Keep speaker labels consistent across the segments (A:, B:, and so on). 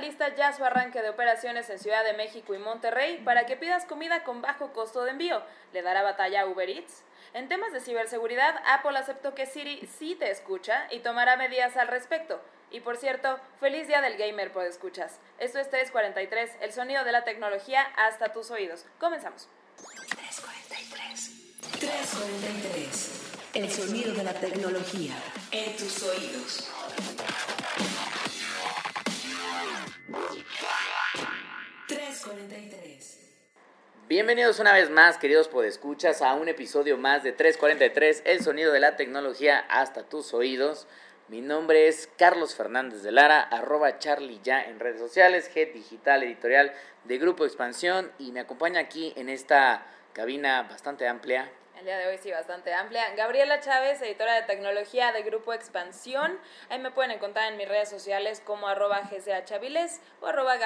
A: lista ya su arranque de operaciones en Ciudad de México y Monterrey para que pidas comida con bajo costo de envío. ¿Le dará batalla a Uber Eats? En temas de ciberseguridad, Apple aceptó que Siri sí te escucha y tomará medidas al respecto. Y por cierto, feliz día del gamer por escuchas. Esto es 343, el sonido de la tecnología hasta tus oídos. Comenzamos.
B: 343. 343. El sonido de la tecnología en tus oídos.
C: Bienvenidos una vez más, queridos podescuchas, a un episodio más de 343, el sonido de la tecnología hasta tus oídos. Mi nombre es Carlos Fernández de Lara, arroba Charlie ya en redes sociales, Head Digital Editorial de Grupo Expansión y me acompaña aquí en esta cabina bastante amplia.
A: El día de hoy sí, bastante amplia. Gabriela Chávez, editora de tecnología de Grupo Expansión. Ahí me pueden encontrar en mis redes sociales como arroba o arroba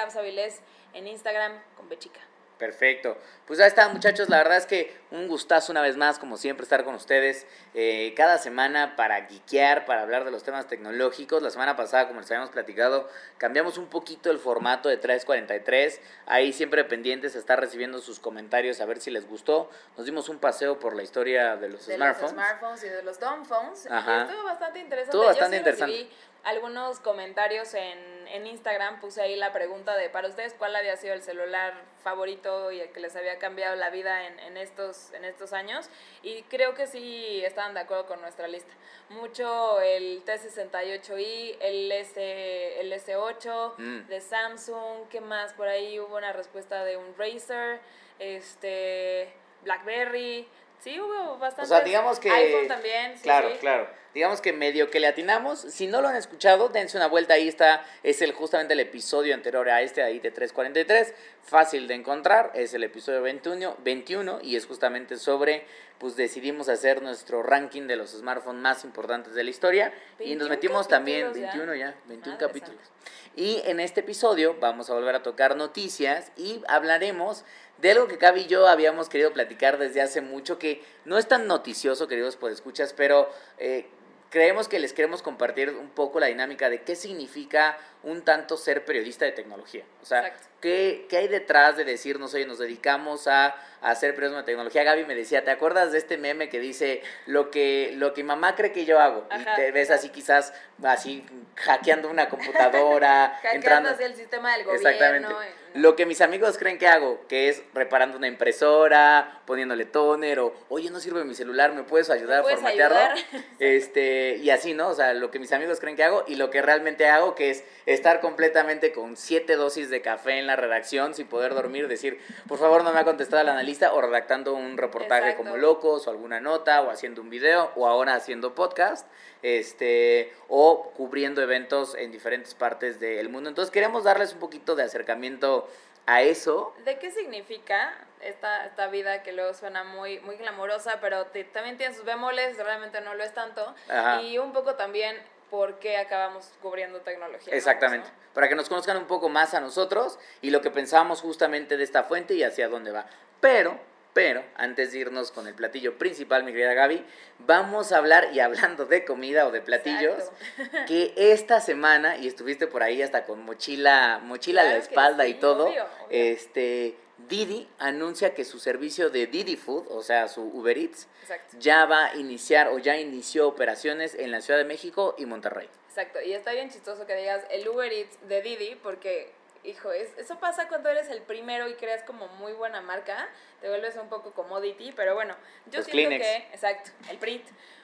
A: en Instagram con Bechica.
C: Perfecto. Pues ahí está, muchachos. La verdad es que un gustazo una vez más, como siempre, estar con ustedes eh, cada semana para guiquear, para hablar de los temas tecnológicos. La semana pasada, como les habíamos platicado, cambiamos un poquito el formato de 343. Ahí siempre pendientes a estar recibiendo sus comentarios, a ver si les gustó. Nos dimos un paseo por la historia de los
A: de
C: smartphones.
A: los smartphones y de los dumbphones.
C: Ajá.
A: Y estuvo bastante interesante.
C: Estuvo
A: Yo
C: bastante
A: sí
C: interesante.
A: recibí algunos comentarios en, en Instagram. Puse ahí la pregunta de para ustedes cuál había sido el celular favorito y el que les había cambiado la vida en, en, estos, en estos años. Y creo que sí estaban de acuerdo con nuestra lista. Mucho el T68i, el, S, el S8
C: Mm.
A: de Samsung. ¿Qué más? Por ahí hubo una respuesta de un Razer, este, BlackBerry. Sí, hubo bastante.
C: O sea, digamos que...
A: iPhone también. sí,
C: claro,
A: sí.
C: claro. Digamos que medio que le atinamos. Si no lo han escuchado, dense una vuelta. Ahí está. Es el justamente el episodio anterior a este ahí de 343. Fácil de encontrar. Es el episodio 21, 21 y es justamente sobre, pues decidimos hacer nuestro ranking de los smartphones más importantes de la historia. Y nos
A: 21
C: metimos también,
A: capítulos ya.
C: 21 ya, 21
A: Madre
C: capítulos. Y en este episodio vamos a volver a tocar noticias y hablaremos de algo que Gaby y yo habíamos querido platicar desde hace mucho, que no es tan noticioso, queridos escuchas, pero eh, creemos que les queremos compartir un poco la dinámica de qué significa un tanto ser periodista de tecnología. O sea,
A: Exacto.
C: ¿qué, qué hay detrás de decirnos, oye, nos dedicamos a, a hacer periodismo de tecnología? Gaby me decía, ¿te acuerdas de este meme que dice lo que, lo que mamá cree que yo hago?
A: Ajá,
C: y te ves así quizás, así hackeando una computadora,
A: Hackeando
C: entrando...
A: hacia el sistema del gobierno.
C: Exactamente. Lo que mis amigos creen que hago, que es reparando una impresora, poniéndole toner, o oye, no sirve mi celular, ¿me puedes ayudar
A: puedes
C: a formatearlo?
A: ayudar?
C: Este, y así, ¿no? O sea, lo que mis amigos creen que hago y lo que realmente hago, que es estar completamente con siete dosis de café en la redacción sin poder dormir, decir, por favor, no me ha contestado el analista, o redactando un reportaje
A: Exacto.
C: como locos, o alguna nota, o haciendo un video, o ahora haciendo podcast, este, o cubriendo eventos en diferentes partes del mundo. Entonces queremos darles un poquito de acercamiento a eso.
A: ¿De qué significa esta, esta vida que luego suena muy, muy glamorosa, pero te- también tiene sus bemoles, realmente no lo es tanto?
C: Ajá.
A: Y un poco también por qué acabamos cubriendo tecnología. ¿no?
C: Exactamente.
A: ¿No?
C: Para que nos conozcan un poco más a nosotros y lo que pensamos justamente de esta fuente y hacia dónde va. Pero, pero, antes de irnos con el platillo principal, mi querida Gaby, vamos a hablar, y hablando de comida o de platillos,
A: Exacto.
C: que esta semana, y estuviste por ahí hasta con mochila, mochila a la espalda y todo,
A: obvio, obvio.
C: este, Didi anuncia que su servicio de Didi Food, o sea, su Uber Eats,
A: Exacto.
C: ya va a iniciar o ya inició operaciones en la Ciudad de México y Monterrey.
A: Exacto, y está bien chistoso que digas el Uber Eats de Didi, porque, hijo, es, eso pasa cuando eres el primero y creas como muy buena marca, te vuelves un poco commodity, pero bueno, yo
C: Los
A: siento
C: Kleenex.
A: que, exacto, el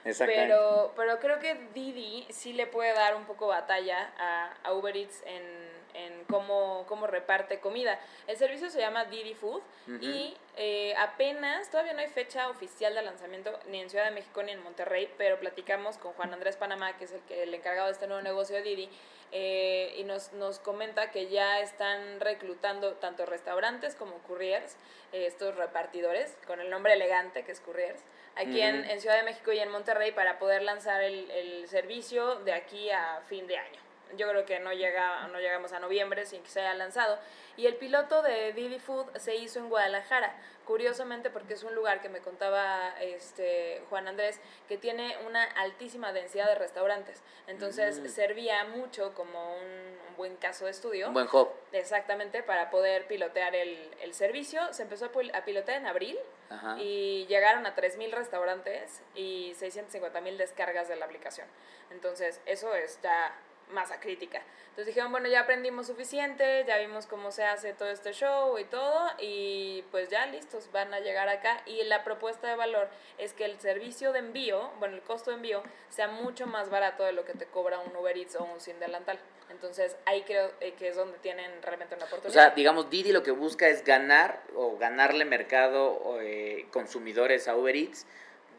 C: Exactamente.
A: pero, pero creo que Didi sí le puede dar un poco batalla a, a Uber Eats en, en cómo, cómo reparte comida. El servicio se llama Didi Food y eh, apenas, todavía no hay fecha oficial de lanzamiento ni en Ciudad de México ni en Monterrey, pero platicamos con Juan Andrés Panamá, que es el, que, el encargado de este nuevo negocio de Didi, eh, y nos, nos comenta que ya están reclutando tanto restaurantes como couriers, eh, estos repartidores, con el nombre elegante que es couriers, aquí en, en Ciudad de México y en Monterrey para poder lanzar el, el servicio de aquí a fin de año. Yo creo que no, llega, no llegamos a noviembre sin que se haya lanzado. Y el piloto de Didi Food se hizo en Guadalajara, curiosamente porque es un lugar que me contaba este Juan Andrés, que tiene una altísima densidad de restaurantes. Entonces
C: Mm.
A: servía mucho como un, un buen caso de estudio.
C: Un buen hub.
A: Exactamente, para poder pilotear el, el servicio. Se empezó a, a pilotear en abril
C: Ajá.
A: y llegaron a 3.000 restaurantes y 650.000 descargas de la aplicación. Entonces, eso es ya masa crítica. Entonces dijeron, bueno, ya aprendimos suficiente, ya vimos cómo se hace todo este show y todo, y pues ya listos, van a llegar acá. Y la propuesta de valor es que el servicio de envío, bueno, el costo de envío, sea mucho más barato de lo que te cobra un Uber Eats o un Sin Delantal. Entonces ahí creo eh, que es donde tienen realmente una
C: O
A: oportunidad.
C: sea, digamos, Didi lo que busca es ganar o ganarle mercado o, eh, consumidores a Uber Eats,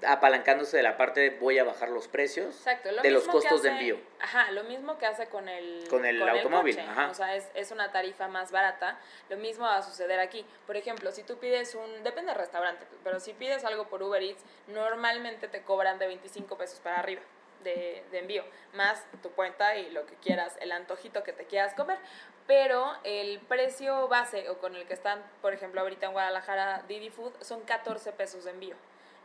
C: apalancándose de la parte de voy a bajar los precios
A: Exacto, lo
C: de los costos de envío.
A: Ajá, lo mismo que hace con el,
C: Con el automóvil,
A: coche,
C: ajá.
A: O sea, es, es una tarifa más barata. Lo mismo va a suceder aquí. Por ejemplo, si tú pides un. Depende del restaurante, pero si pides algo por Uber Eats, normalmente te cobran de 25 pesos para arriba. De, de envío, más tu cuenta y lo que quieras, el antojito que te quieras comer. Pero el precio base o con el que están, por ejemplo, ahorita en Guadalajara, Didi Food, son 14 pesos de envío.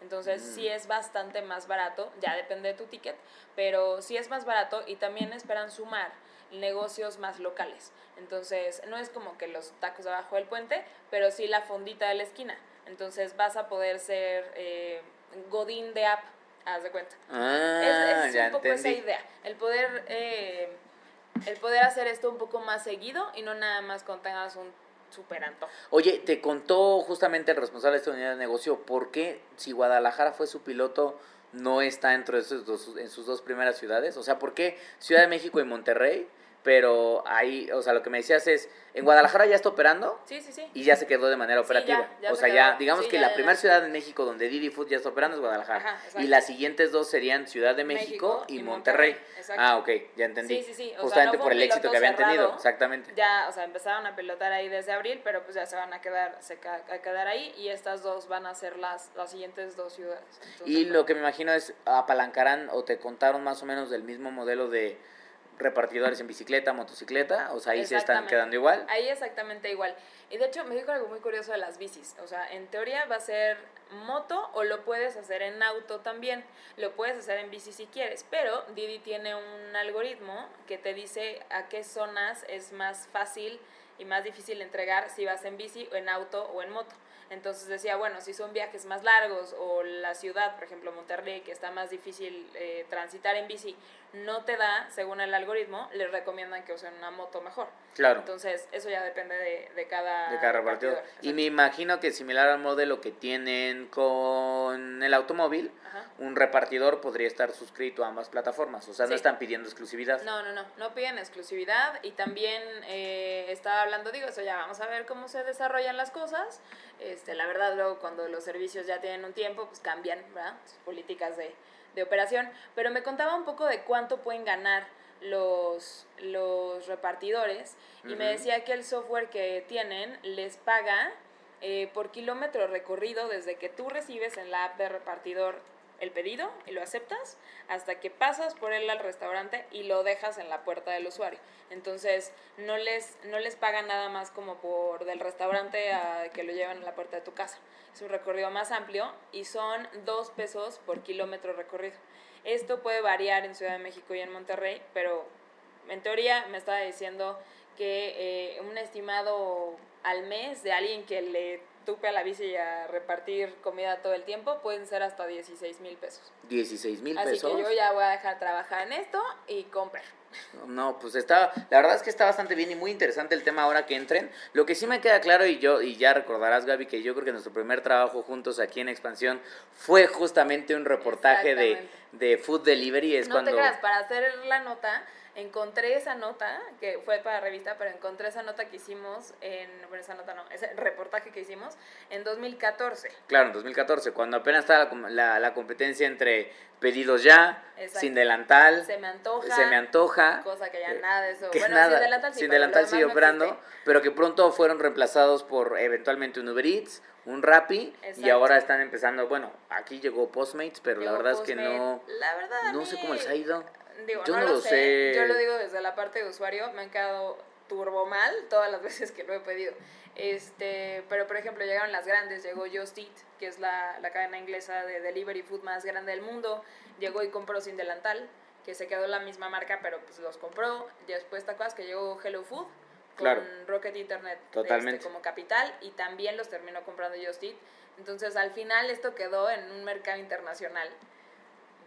A: Entonces
C: Mm.
A: sí es bastante más barato, ya depende de tu ticket, pero sí es más barato y también esperan sumar negocios más locales. Entonces no es como que los tacos abajo del puente, pero sí la fondita de la esquina. Entonces vas a poder ser eh, godín de app, haz de cuenta.
C: Ah,
A: es es
C: ya
A: un poco
C: entendí.
A: esa idea, el poder, eh, el poder hacer esto un poco más seguido y no nada más cuando tengas un antojo.
C: Oye, te contó justamente el responsable de esta unidad de negocio por qué si Guadalajara fue su piloto no está dentro de esos dos, en sus dos primeras ciudades. O sea, ¿por qué Ciudad de México y Monterrey? Pero ahí, o sea, lo que me decías es, en Guadalajara ya está operando
A: Sí, sí, sí.
C: y ya se quedó de manera
A: Sí,
C: operativa.
A: ya, ya
C: o
A: se
C: sea, ya, digamos
A: Sí,
C: que la primera ciudad en México donde Didi Food ya está operando es Guadalajara.
A: Ajá,
C: y las siguientes dos serían Ciudad de México,
A: México
C: y Monterrey.
A: Monterrey, exacto.
C: Ah, ok, ya entendí.
A: Sí, sí, sí. O sea,
C: Justamente
A: no
C: por el éxito que habían tenido, exactamente.
A: Ya, o sea, empezaron a pilotar ahí desde abril, pero pues ya se van a quedar, se ca- a quedar ahí y estas dos van a ser las, las siguientes dos ciudades. Entonces,
C: Y lo que me imagino es apalancarán o te contaron más o menos del mismo modelo de repartidores en bicicleta, motocicleta, o sea, ahí se están quedando igual.
A: Ahí exactamente igual. Y de hecho me dijo algo muy curioso de las bicis. O sea, en teoría va a ser moto o lo puedes hacer en auto también. Lo puedes hacer en bici si quieres. Pero Didi tiene un algoritmo que te dice a qué zonas es más fácil y más difícil entregar si vas en bici o en auto o en moto. Entonces decía, bueno, si son viajes más largos o la ciudad, por ejemplo Monterrey, que está más difícil eh, transitar en bici, no te da, según el algoritmo, les recomiendan que usen una moto mejor.
C: Claro,
A: Entonces, eso ya depende de, de cada,
C: de cada repartidor. Y me imagino que similar al modelo que tienen con el automóvil,
A: Ajá.
C: un repartidor podría estar suscrito a ambas plataformas, o sea, no están pidiendo exclusividad.
A: No, no, no, no piden exclusividad y también eh, estaba hablando, digo, eso ya vamos a ver cómo se desarrollan las cosas. Este, la verdad, luego cuando los servicios ya tienen un tiempo, pues cambian, ¿verdad? Sus políticas de, de operación. Pero me contaba un poco de cuánto pueden ganar los, los repartidores y me decía que el software que tienen les paga eh, por kilómetro recorrido desde que tú recibes en la app de repartidor el pedido y lo aceptas hasta que pasas por él al restaurante y lo dejas en la puerta del usuario. Entonces no les, no les pagan nada más como por del restaurante a que lo llevan a la puerta de tu casa. Es un recorrido más amplio y son dos pesos por kilómetro recorrido. Esto puede variar en Ciudad de México y en Monterrey, pero en teoría me estaba diciendo que eh, un estimado al mes de alguien que le tupe a la bici y a repartir comida todo el tiempo pueden ser hasta 16 mil pesos.
C: 16 mil
A: Así
C: pesos.
A: que yo ya voy a dejar trabajar en esto y comprar.
C: No, pues está, la verdad es que está bastante bien y muy interesante el tema ahora que entren. Lo que sí me queda claro y yo, y ya recordarás Gaby, que yo creo que nuestro primer trabajo juntos aquí en Expansión fue justamente un reportaje de, de Food Delivery. Es
A: no
C: cuando...
A: te creas, para hacer la nota, encontré esa nota, que fue para revista, pero encontré esa nota que hicimos en, bueno, esa nota no, ese reportaje que hicimos en 2014.
C: Claro, en 2014, cuando apenas estaba la la, la competencia entre pedidos ya,
A: Exacto.
C: sin delantal,
A: Se me antoja.
C: se me antoja.
A: Cosa que ya
C: eh,
A: nada de eso. bueno,
C: nada,
A: sin delantal sí.
C: sin delantal sigue operando, pero que pronto fueron reemplazados por eventualmente un Uber Eats, un Rappi, y ahora están empezando, bueno, aquí llegó Postmates, pero la verdad es que no,
A: La verdad, a
C: no sé cómo les ha ido.
A: Digo,
C: Yo
A: no,
C: no
A: lo sé.
C: sé.
A: Yo lo digo desde la parte de usuario, me han quedado turbo mal todas las veces que lo he pedido. Este, pero por ejemplo, llegaron las grandes, llegó Just Eat, que es la, la cadena inglesa de delivery food más grande del mundo, llegó y compró Sin Delantal, que se quedó la misma marca, pero pues los compró. Después te acuerdas que llegó Hello Food con
C: Claro.
A: Rocket Internet este, como capital y también los terminó comprando Just Eat. Entonces al final esto quedó en un mercado internacional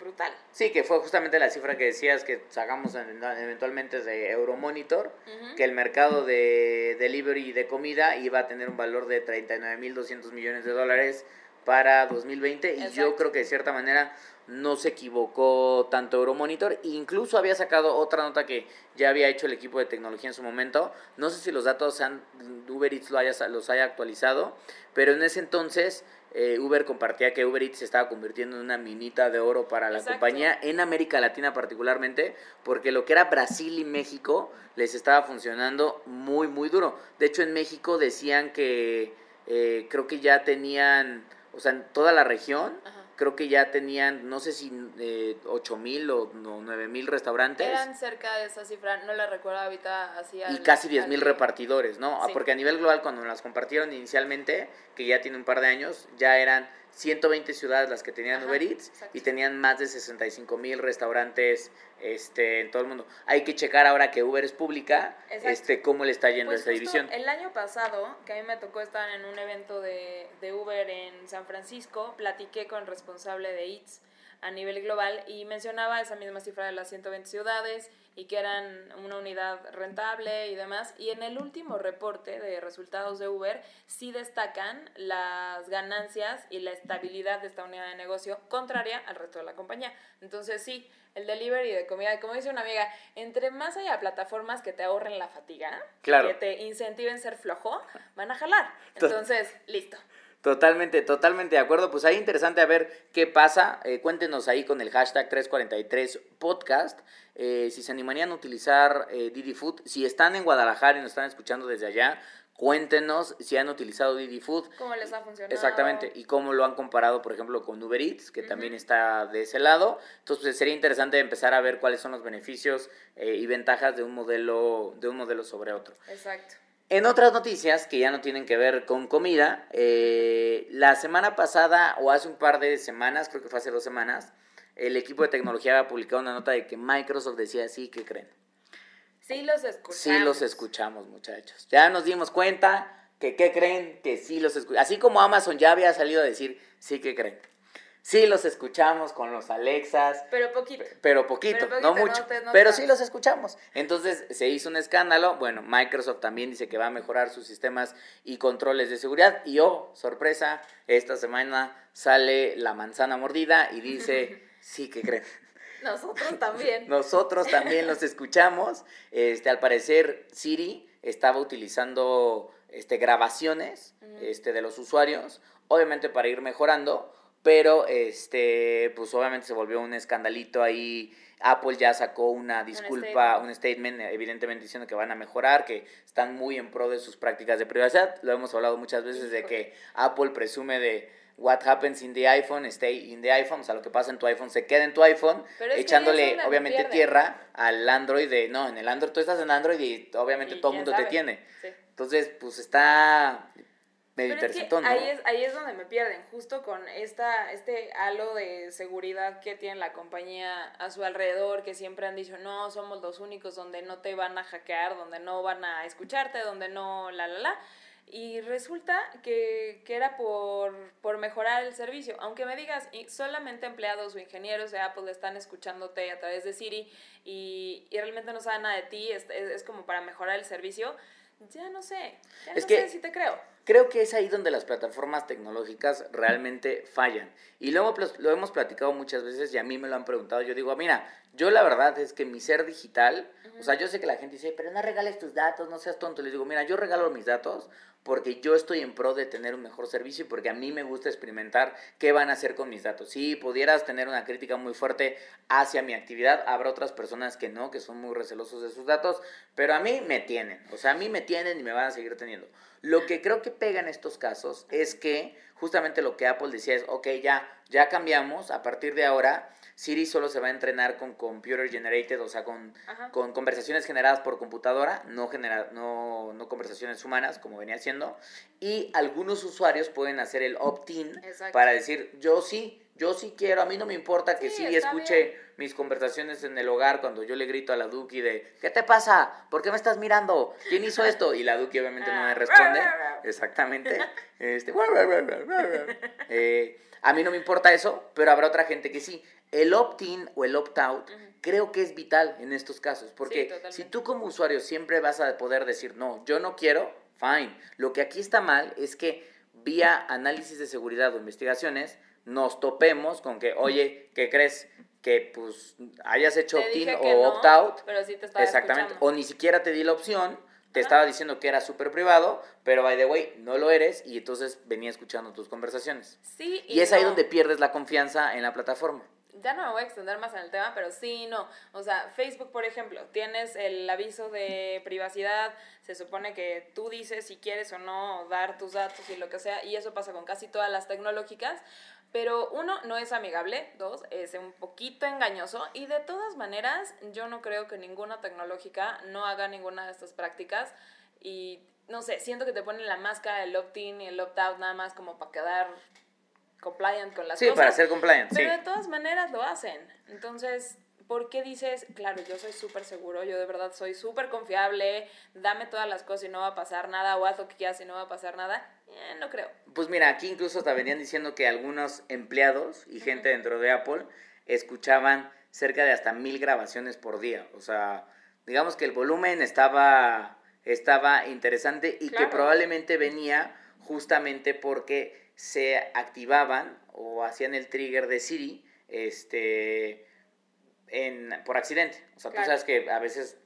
A: brutal.
C: Sí, que fue justamente la cifra que decías que sacamos en- eventualmente de Euromonitor, que el mercado de delivery de comida iba a tener un valor de 39.200 millones de dólares para 2020 y yo
A: Exacto.
C: creo que de cierta manera no se equivocó tanto Euromonitor, incluso había sacado otra nota que ya había hecho el equipo de tecnología en su momento, no sé si los datos han, Uber Eats lo haya, los haya actualizado, pero en ese entonces eh, Uber compartía que Uber Eats se estaba convirtiendo en una minita de oro para la
A: Exacto.
C: compañía, en América Latina particularmente, porque lo que era Brasil y México les estaba funcionando muy, muy duro. De hecho, en México decían que eh, creo que ya tenían, o sea, en toda la región,
A: Ajá.
C: Creo que ya tenían, no sé si eh, 8 mil o no, 9 mil restaurantes.
A: Eran cerca de esa cifra, no la recuerdo ahorita así.
C: y
A: al-
C: casi 10 mil repartidores, ¿no? Ah,
A: Sí.
C: Porque a nivel global, cuando las compartieron inicialmente, que ya tiene un par de años, ya eran 120 ciudades las que tenían
A: Ajá,
C: Uber Eats
A: exacto.
C: y tenían más de 65 mil restaurantes este, en todo el mundo. Hay que checar ahora que Uber es pública,
A: Exacto.
C: este, cómo le está yendo
A: Pues
C: esta división.
A: El año pasado, que a mí me tocó estar en un evento de, de Uber en San Francisco, platiqué con el responsable de Eats a nivel global y mencionaba esa misma cifra de las 120 ciudades y que eran una unidad rentable y demás. Y en el último reporte de resultados de Uber sí destacan las ganancias y la estabilidad de esta unidad de negocio contraria al resto de la compañía. Entonces sí, el delivery de comida, como dice una amiga, entre más haya plataformas que te ahorren la fatiga,
C: Claro.
A: que te incentiven ser flojo, van a jalar.
C: To-
A: Entonces, listo.
C: Totalmente, totalmente de acuerdo. Pues ahí interesante a ver qué pasa. Eh, cuéntenos ahí con el hashtag 343podcast eh, si se animarían a utilizar eh, Didi Food. Si están en Guadalajara y nos están escuchando desde allá, cuéntenos si han utilizado Didi Food.
A: ¿Cómo les ha funcionado?
C: Exactamente, y cómo lo han comparado, por ejemplo, con Uber Eats, que también está de ese lado. Entonces, pues, sería interesante empezar a ver cuáles son los beneficios eh, y ventajas de un modelo de un modelo sobre otro.
A: Exacto.
C: En otras noticias que ya no tienen que ver con comida, eh, la semana pasada o hace un par de semanas, creo que fue hace dos semanas, el equipo de tecnología había publicado una nota de que Microsoft decía sí, que creen?
A: Sí los escuchamos.
C: Sí los escuchamos, muchachos. Ya nos dimos cuenta que, ¿qué creen? Que sí los escuchamos. Así como Amazon ya había salido a decir, sí que creen. Sí los escuchamos con los Alexas,
A: Pero poquito.
C: pero poquito,
A: Pero poquito,
C: no mucho.
A: no
C: pero sí los escuchamos. Entonces se hizo un escándalo. Bueno, Microsoft también dice que va a mejorar sus sistemas y controles de seguridad. Y oh, sorpresa, esta semana sale la manzana mordida y dice, sí que creen.
A: Nosotros también.
C: Nosotros también los escuchamos. Este, al parecer, Siri estaba utilizando este, grabaciones este, de los usuarios, obviamente para ir mejorando, pero este, pues obviamente se volvió un escandalito ahí. Apple ya sacó una disculpa, un statement, evidentemente diciendo que van a mejorar, que están muy en pro de sus prácticas de privacidad. Lo hemos hablado muchas veces de que Apple presume de what happens in the iPhone, stay in the iPhone, o sea, lo que pasa en tu iPhone se queda en tu iPhone, echándole obviamente tierra al Android de, no, en el Android tú estás en Android y obviamente
A: Y
C: todo el mundo te tiene.
A: Sí.
C: Entonces, pues está medio
A: Pero es que ahí, es, ahí es donde me pierden, justo con esta, este halo de seguridad que tiene la compañía a su alrededor, que siempre han dicho, no, somos los únicos donde no te van a hackear, donde no van a escucharte, donde no, la, la, la. Y resulta que, que era por, por mejorar el servicio. Aunque me digas, solamente empleados o ingenieros de Apple están escuchándote a través de Siri y, y realmente no saben nada de ti, es, es, es como para mejorar el servicio, ya no sé, ya
C: Es
A: no
C: que-
A: sé si te creo.
C: Creo que es ahí donde las plataformas tecnológicas realmente fallan. Y luego lo hemos platicado muchas veces y a mí me lo han preguntado. Yo digo, mira, yo la verdad es que mi ser digital, o sea, yo sé que la gente dice, pero no regales tus datos, no seas tonto. Les digo, mira, yo regalo mis datos porque yo estoy en pro de tener un mejor servicio y porque a mí me gusta experimentar qué van a hacer con mis datos. Si pudieras tener una crítica muy fuerte hacia mi actividad, habrá otras personas que no, que son muy recelosos de sus datos, pero a mí me tienen, o sea, a mí me tienen y me van a seguir teniendo. Lo que creo que pega en estos casos es que justamente lo que Apple decía es, ok, ya, ya cambiamos, a partir de ahora, Siri solo se va a entrenar con computer generated, o sea, con, conversaciones generadas por computadora, no, genera, no, no conversaciones humanas, como venía siendo. Y algunos usuarios pueden hacer el opt-in para decir, yo sí, yo sí quiero, a mí no me importa que
A: Sí,
C: Siri
A: está
C: escuche
A: bien.
C: mis conversaciones en el hogar cuando yo le grito a la Duki de, ¿qué te pasa? ¿Por qué me estás mirando? ¿Quién hizo esto? Y la Duki obviamente no me responde. Exactamente. Este. Eh, a mí no me importa eso, pero habrá otra gente que sí. El opt-in o el opt-out creo que es vital en estos casos, porque si tú como usuario siempre vas a poder decir, no, yo no quiero, fine. Lo que aquí está mal es que vía análisis de seguridad o investigaciones nos topemos con que, oye, ¿qué crees? Que pues hayas hecho opt-in o
A: no,
C: opt-out.
A: pero sí te estaba
C: Exactamente.
A: escuchando.
C: O ni siquiera te di la opción. Te estaba diciendo que era súper privado, pero by the way, no lo eres y entonces venía escuchando tus conversaciones.
A: Sí
C: Y, es ahí donde pierdes la confianza en la plataforma.
A: Ya no me voy a extender más en el tema, pero sí, no. O sea, Facebook, por ejemplo, tienes el aviso de privacidad, se supone que tú dices si quieres o no dar tus datos y lo que sea, y eso pasa con casi todas las tecnológicas, pero uno, no es amigable, dos, es un poquito engañoso, y de todas maneras, yo no creo que ninguna tecnológica no haga ninguna de estas prácticas, y no sé, siento que te ponen la máscara del opt-in y el opt-out nada más como para quedar compliant con las
C: Sí,
A: cosas.
C: para ser compliant, sí.
A: Pero de todas maneras lo hacen. Entonces, ¿por qué dices, claro, yo soy súper seguro, yo de verdad soy súper confiable, dame todas las cosas y no va a pasar nada, o haz lo que quieras y no va a pasar nada? Eh, no creo.
C: Pues mira, aquí incluso hasta venían diciendo que algunos empleados y gente dentro de Apple escuchaban cerca de hasta mil grabaciones por día. O sea, digamos que el volumen estaba, estaba interesante y que
A: Claro.
C: probablemente venía justamente porque se activaban o hacían el trigger de Siri este, en, por accidente. O sea,
A: Claro.
C: tú sabes que a veces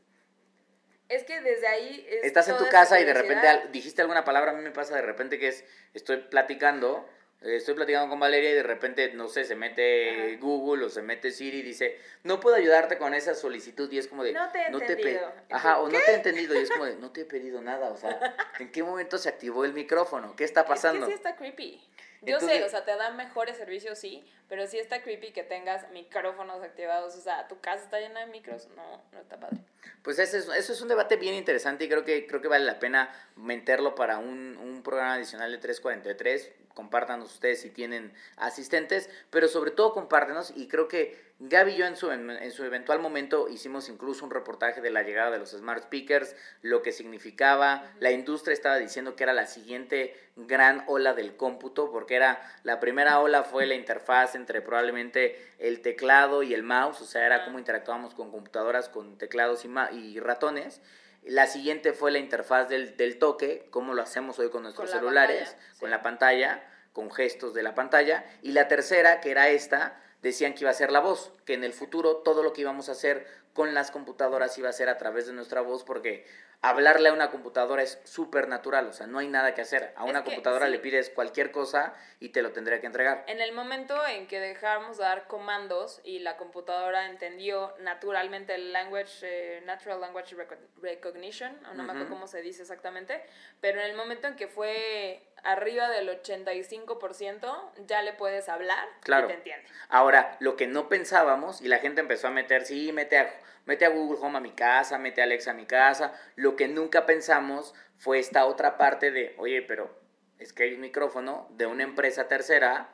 A: Es que desde ahí... es
C: estás en tu casa y de repente dijiste alguna palabra, a mí me pasa de repente que es, estoy platicando, estoy platicando con Valeria y de repente, no sé, se mete
A: Ajá.
C: Google o se mete Siri y dice, no puedo ayudarte con esa solicitud y es como de,
A: No te he
C: pe-
A: entendido".
C: Ajá,
A: ¿Qué?
C: o no te he entendido y es como de, no te he pedido nada, o sea, ¿en qué momento se activó el micrófono? ¿Qué está pasando?
A: Es que sí está creepy. Yo
C: Entonces-
A: sé, o sea, te dan mejores servicios, sí, pero sí está creepy que tengas micrófonos activados. O sea, tu casa está llena de micros. No, no está padre.
C: Pues ese es, eso es un debate bien interesante y creo que, creo que vale la pena meterlo para un, un programa adicional de 343. Compártanos ustedes si tienen asistentes, pero sobre todo compártenos y creo que Gaby y yo en su, en, en su eventual momento hicimos incluso un reportaje de la llegada de los smart speakers, lo que significaba, la industria estaba diciendo que era la siguiente gran ola del cómputo, porque era la primera ola fue la interfaz entre probablemente el teclado y el mouse, o sea, era como interactuábamos con computadoras, con teclados y, ma- y ratones. La siguiente fue la interfaz del, del toque, como lo hacemos hoy con nuestros
A: Con
C: celulares,
A: pantalla,
C: con la pantalla, con gestos de la pantalla. Y la tercera, que era esta, decían que iba a ser la voz, que en el futuro todo lo que íbamos a hacer con las computadoras iba a ser a través de nuestra voz, porque hablarle a una computadora es súper natural, o sea, no hay nada que hacer. A
A: Es
C: una
A: que
C: computadora
A: sí.
C: le pides cualquier cosa y te lo tendría que entregar.
A: En el momento en que dejamos de dar comandos y la computadora entendió naturalmente el language, eh, natural language Reco- recognition, o no me acuerdo cómo se dice exactamente, pero en el momento en que fue arriba del 85%, ya le puedes hablar
C: Claro.
A: y te entiende.
C: Ahora, lo que no pensábamos, y la gente empezó a meter, sí, mete a, mete a Google Home a mi casa, mete a Alexa a mi casa, lo que nunca pensamos fue esta otra parte de, oye, pero es que hay un micrófono de una empresa tercera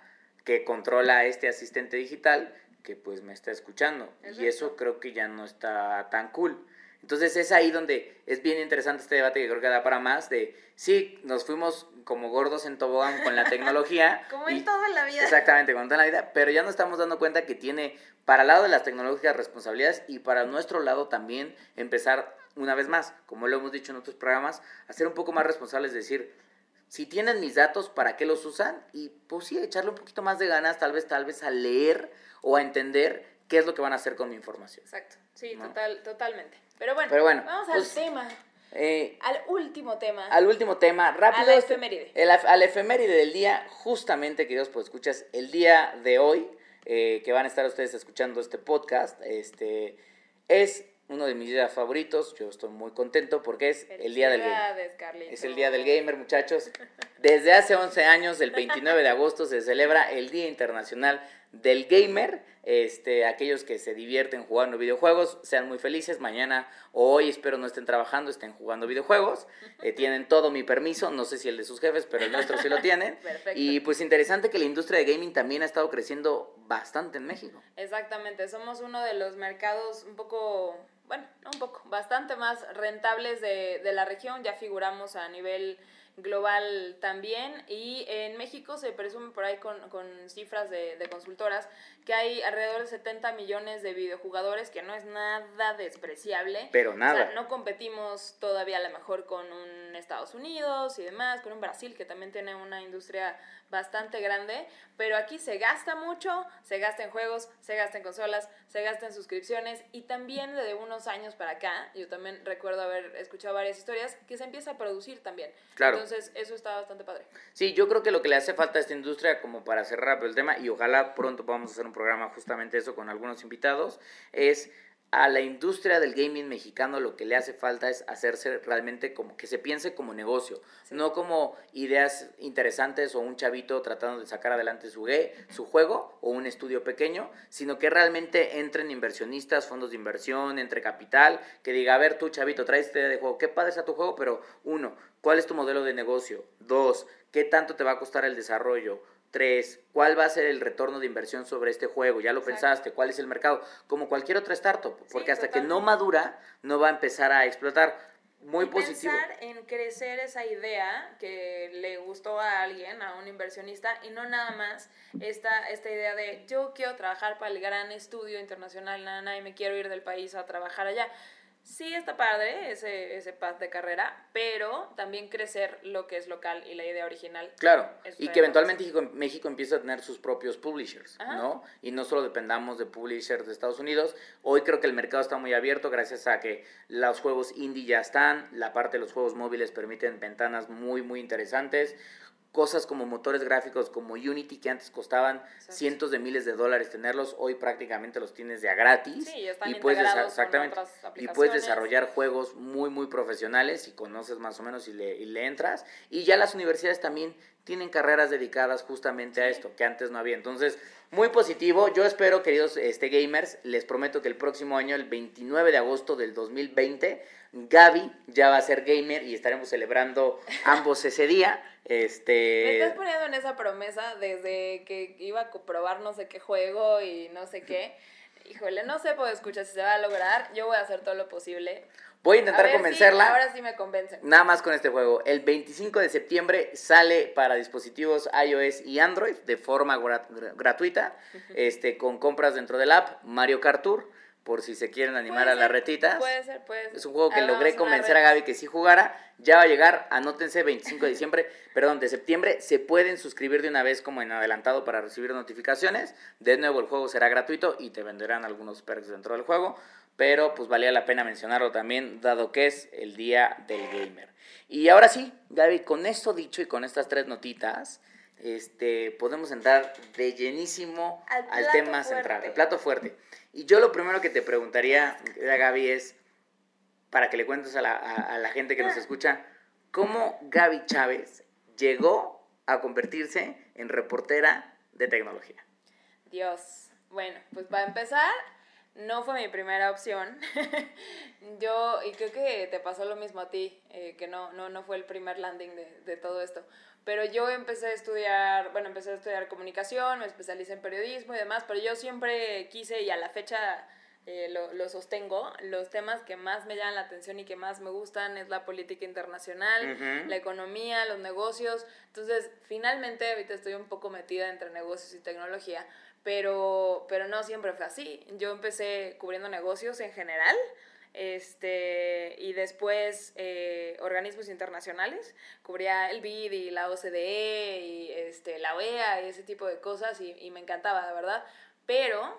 C: que controla este asistente digital que pues me está escuchando. Y eso creo que ya no está tan cool. Entonces es ahí donde es bien interesante este debate que creo que da para más de, sí, nos fuimos como gordos en tobogán con la tecnología.
A: Como
C: y-
A: en todo en la vida.
C: Exactamente, con toda la vida, pero ya nos estamos dando cuenta que tiene para el lado de las tecnológicas responsabilidades y para nuestro lado también empezar una vez más, como lo hemos dicho en otros programas, a ser un poco más responsables, decir, si tienen mis datos, ¿para qué los usan? Y pues sí, echarle un poquito más de ganas, tal vez, tal vez a leer o a entender qué es lo que van a hacer con mi información.
A: Exacto, sí,
C: ¿No?
A: total, totalmente. Pero bueno,
C: Pero bueno,
A: vamos al
C: pues,
A: tema,
C: Eh,
A: al último tema.
C: al último tema, rápido.
A: A la efeméride.
C: El, al efeméride del día, justamente, queridos pues escuchas, el día de hoy, eh, que van a estar ustedes escuchando este podcast, este, es uno de mis días favoritos. Yo estoy muy contento porque es el día del gamer.
A: Carlitos.
C: Es el día del gamer, muchachos. Desde hace 11 años, el 29 de agosto, se celebra el Día Internacional del Gamer. Este, aquellos que se divierten jugando videojuegos, sean muy felices. Mañana o hoy espero no estén trabajando, estén jugando videojuegos. Eh, tienen todo mi permiso, no sé si el de sus jefes, pero el nuestro sí lo tienen.
A: Perfecto.
C: Y pues interesante que la industria de gaming también ha estado creciendo bastante en México.
A: Exactamente, somos uno de los mercados un poco, bueno, no un poco, bastante más rentables de, de la región, ya figuramos a nivel global también. Y en México se presume por ahí con, con cifras de, de, consultoras que hay alrededor de 70 millones de videojugadores que no es nada despreciable.
C: Pero nada
A: o sea, no competimos todavía a lo mejor con un Estados Unidos y demás con un Brasil que también tiene una industria bastante grande pero aquí se gasta mucho se gasta en juegos se gasta en consolas se gasta en suscripciones y también desde unos años para acá yo también recuerdo haber escuchado varias historias que se empieza a producir también
C: claro
A: entonces, eso está bastante padre.
C: Sí, yo creo que lo que le hace falta a esta industria, como para cerrar rápido el tema, y ojalá pronto podamos hacer un programa justamente eso con algunos invitados, es a la industria del gaming mexicano lo que le hace falta es hacerse realmente como que se piense como negocio, sí. no como ideas interesantes o un chavito tratando de sacar adelante su, su juego o un estudio pequeño, sino que realmente entren inversionistas, fondos de inversión, entre capital, que diga, a ver tú chavito, traes este de juego, qué padre está tu juego, pero uno, ¿cuál es tu modelo de negocio? Dos, ¿qué tanto te va a costar el desarrollo? Tres, ¿cuál va a ser el retorno de inversión sobre este juego? Ya lo Exacto. pensaste, ¿cuál es el mercado? Como cualquier otra startup, porque
A: sí,
C: hasta
A: totalmente.
C: que no madura, no va a empezar a explotar. Muy
A: y
C: positivo.
A: Pensar en crecer esa idea que le gustó a alguien, a un inversionista, y no nada más esta, esta idea de yo quiero trabajar para el gran estudio internacional, nada, y me quiero ir del país a trabajar allá sí está padre ese, ese path de carrera, pero también crecer lo que es local y la idea original.
C: Claro, y que eventualmente México, México empiece a tener sus propios publishers,
A: Ajá.
C: ¿no? Y no solo dependamos de publishers de Estados Unidos. Hoy creo que el mercado está muy abierto gracias a que los juegos indie ya están, la parte de los juegos móviles permiten ventanas muy, muy interesantes cosas como motores gráficos como Unity que antes costaban
A: Exacto.
C: cientos de miles de dólares tenerlos, hoy prácticamente los tienes de a gratis
A: sí, están
C: y puedes
A: exactamente
C: y puedes desarrollar juegos muy muy profesionales y conoces más o menos y le, y le entras y ya las universidades también tienen carreras dedicadas justamente a esto que antes no había. Entonces, muy positivo. Yo espero, queridos este, gamers, les prometo que el próximo año, el 29 de agosto del 2020, Gaby ya va a ser gamer y estaremos celebrando ambos ese día. Este...
A: Me estás poniendo en esa promesa desde que iba a probar no sé qué juego y no sé qué. Híjole, no sé, pues escucha si se va a lograr. Yo voy a hacer todo lo posible.
C: Voy a intentar
A: a ver
C: convencerla.
A: Ahora sí me convencen.
C: Nada más con este juego. El 25 de septiembre sale para dispositivos iOS y Android de forma gra gratuita, este, con compras dentro del app Mario Kart Tour, por si se quieren animar a
A: ser,
C: las retitas.
A: Puede ser, puede ser.
C: Es un juego que logré convencer a. Gaby que sí jugara. Ya va a llegar, anótense 25 de diciembre, perdón, de septiembre. Se pueden suscribir de una vez como en adelantado para recibir notificaciones. De nuevo, el juego será gratuito y te venderán algunos perks dentro del juego. Pero pues valía la pena mencionarlo también, dado que es el día del gamer. Y ahora sí, Gaby, con esto dicho y con estas tres notitas, este, podemos entrar de llenísimo
A: Al
C: tema central, el plato fuerte. Y yo lo primero que te preguntaría, querida Gaby, es, para que le cuentes a la, a- a la gente que nos escucha, ¿cómo Gaby Chávez llegó a convertirse en reportera de tecnología?
A: Dios. Bueno, pues para empezar, no fue mi primera opción. Yo, y creo que te pasó lo mismo a ti, eh, que no, no, no fue el primer landing de, de todo esto. Pero yo empecé a estudiar, bueno, empecé a estudiar comunicación, me especialicé en periodismo y demás, pero yo siempre quise y a la fecha eh, lo, lo sostengo, los temas que más me llaman la atención y que más me gustan es la política internacional, la economía, los negocios. Entonces, finalmente, ahorita estoy un poco metida entre negocios y tecnología, pero, pero no siempre fue así. Yo empecé cubriendo negocios en general, este, y después eh, organismos internacionales, cubría el BID y la OCDE y este, la OEA y ese tipo de cosas, y, y me encantaba, de verdad. Pero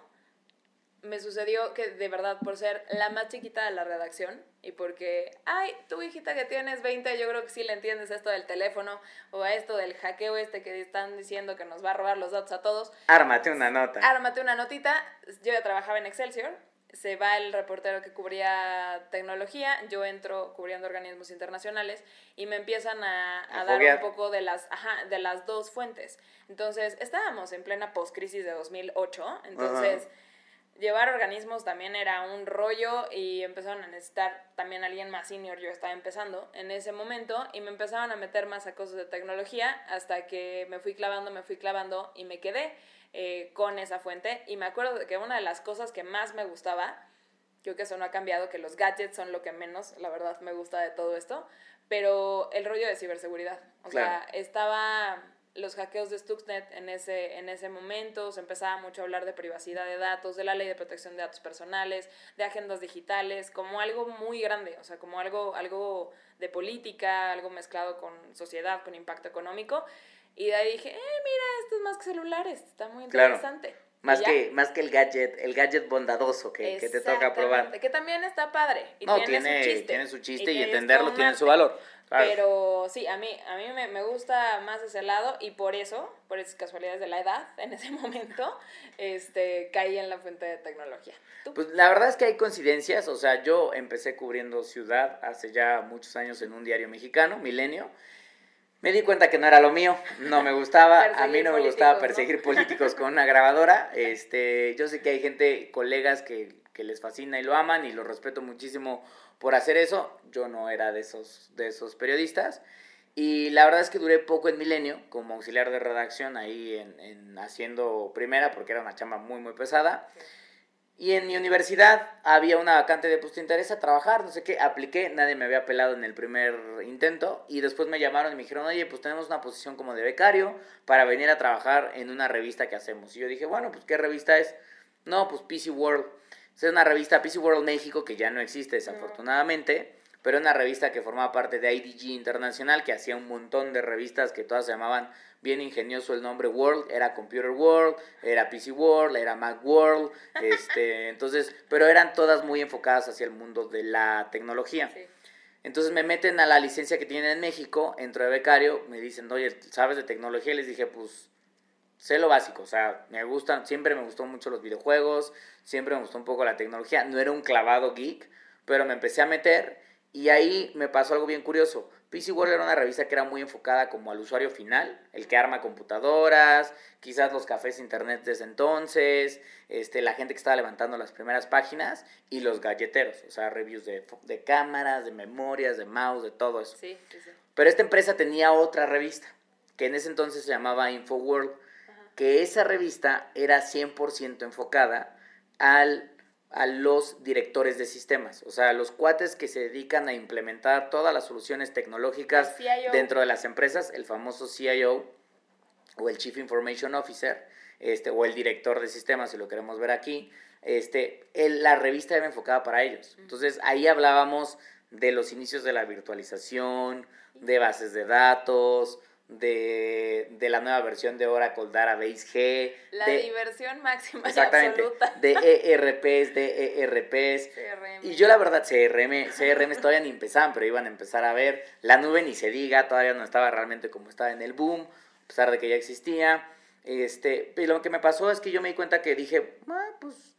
A: me sucedió que de verdad por ser la más chiquita de la redacción y porque, ay, tu hijita que tienes 20, yo creo que sí le entiendes esto del teléfono o a esto del hackeo este que están diciendo que nos va a robar los datos a todos,
C: Ármate una nota.
A: ármate una notita, yo ya trabajaba en Excelsior, se va el reportero que cubría tecnología, yo entro cubriendo organismos internacionales y me empiezan a, a
C: A
A: dar un poco de las, ajá, de las dos fuentes. Entonces, estábamos en plena post-crisis de 2008, entonces llevar organismos también era un rollo y empezaron a necesitar también alguien más senior, yo estaba empezando en ese momento y me empezaron a meter más a cosas de tecnología hasta que me fui clavando, me fui clavando y me quedé eh, con esa fuente y me acuerdo de que una de las cosas que más me gustaba, creo que eso no ha cambiado, que los gadgets son lo que menos, la verdad, me gusta de todo esto, pero el rollo de ciberseguridad, o
C: Claro.
A: sea, estaba los hackeos de Stuxnet en ese, en ese momento, se empezaba mucho a hablar de privacidad de datos, de la ley de protección de datos personales, de agendas digitales, como algo muy grande, o sea, como algo, algo de política, algo mezclado con sociedad, con impacto económico. Y de ahí dije, eh, mira, esto es más que celulares, está muy interesante.
C: Más que, más que el gadget, el gadget bondadoso que, que te toca probar.
A: Que también está padre. Y
C: No,
A: tiene,
C: tiene,
A: su chiste.
C: tiene su chiste y, entenderlo tiene su valor. Claro.
A: Pero sí, a mí, a mí me, me gusta más ese lado y por eso, por esas casualidades de la edad, en ese momento, este, caí en la fuente de tecnología. ¿Tú?
C: Pues la verdad es que hay coincidencias, o sea, yo empecé cubriendo ciudad hace ya muchos años en un diario mexicano, Milenio. Me di cuenta que no era lo mío, no me gustaba, a mí
A: Perseguir
C: no me gustaba
A: políticos, ¿no?
C: perseguir políticos con una grabadora. Este, yo sé que hay gente, colegas que, que les fascina y lo aman y los respeto muchísimo por hacer eso. Yo no era de esos, de esos periodistas. Y la verdad es que duré poco en Milenio como auxiliar de redacción ahí en, en haciendo primera porque era una chamba muy muy pesada. Y en mi universidad había una vacante de pues te interesa trabajar, no sé qué, apliqué, nadie me había pelado en el primer intento y después me llamaron y me dijeron, oye, pues tenemos una posición como de becario para venir a trabajar en una revista que hacemos. Y yo dije, bueno, pues ¿qué revista es? No, pues PC World. Es una revista PC World México que ya no existe desafortunadamente, pero una revista que formaba parte de IDG Internacional que hacía un montón de revistas que todas se llamaban bien ingenioso el nombre World, era Computer World, era PC World, era Mac World, este, entonces, pero eran todas muy enfocadas hacia el mundo de la tecnología.
A: Sí.
C: Entonces me meten a la licencia que tienen en México, entro de becario, me dicen, oye, ¿sabes de tecnología? Y les dije, pues, sé lo básico, o sea, me gustan, siempre me gustó mucho los videojuegos, siempre me gustó un poco la tecnología, no era un clavado geek, pero me empecé a meter y ahí me pasó algo bien curioso. PC World era una revista que era muy enfocada como al usuario final, el que arma computadoras, quizás los cafés internet desde entonces, este, la gente que estaba levantando las primeras páginas y los galleteros, o sea, reviews de, de cámaras, de memorias, de mouse, de todo eso.
A: Sí, sí, sí.
C: Pero esta empresa tenía otra revista, que en ese entonces se llamaba InfoWorld, que esa revista era 100% enfocada al, a los directores de sistemas, o sea, los cuates que se dedican a implementar todas las soluciones tecnológicas dentro de las empresas, el famoso CIO o el Chief Information Officer, este, o el director de sistemas, si lo queremos ver aquí, este, el- la revista era enfocada para ellos. Entonces ahí hablábamos de los inicios de la virtualización, de bases de datos, de, de la nueva versión de Oracle Database G,
A: La
C: de,
A: diversión máxima y
C: exactamente,
A: absoluta.
C: de ERPs, de ERPs,
A: CRM.
C: y yo la verdad, CRM, CRM todavía ni empezaban, pero iban a empezar a ver. La nube ni se diga, todavía no estaba realmente como estaba en el boom, a pesar de que ya existía. Este, y lo que me pasó es que yo me di cuenta que dije, ah, pues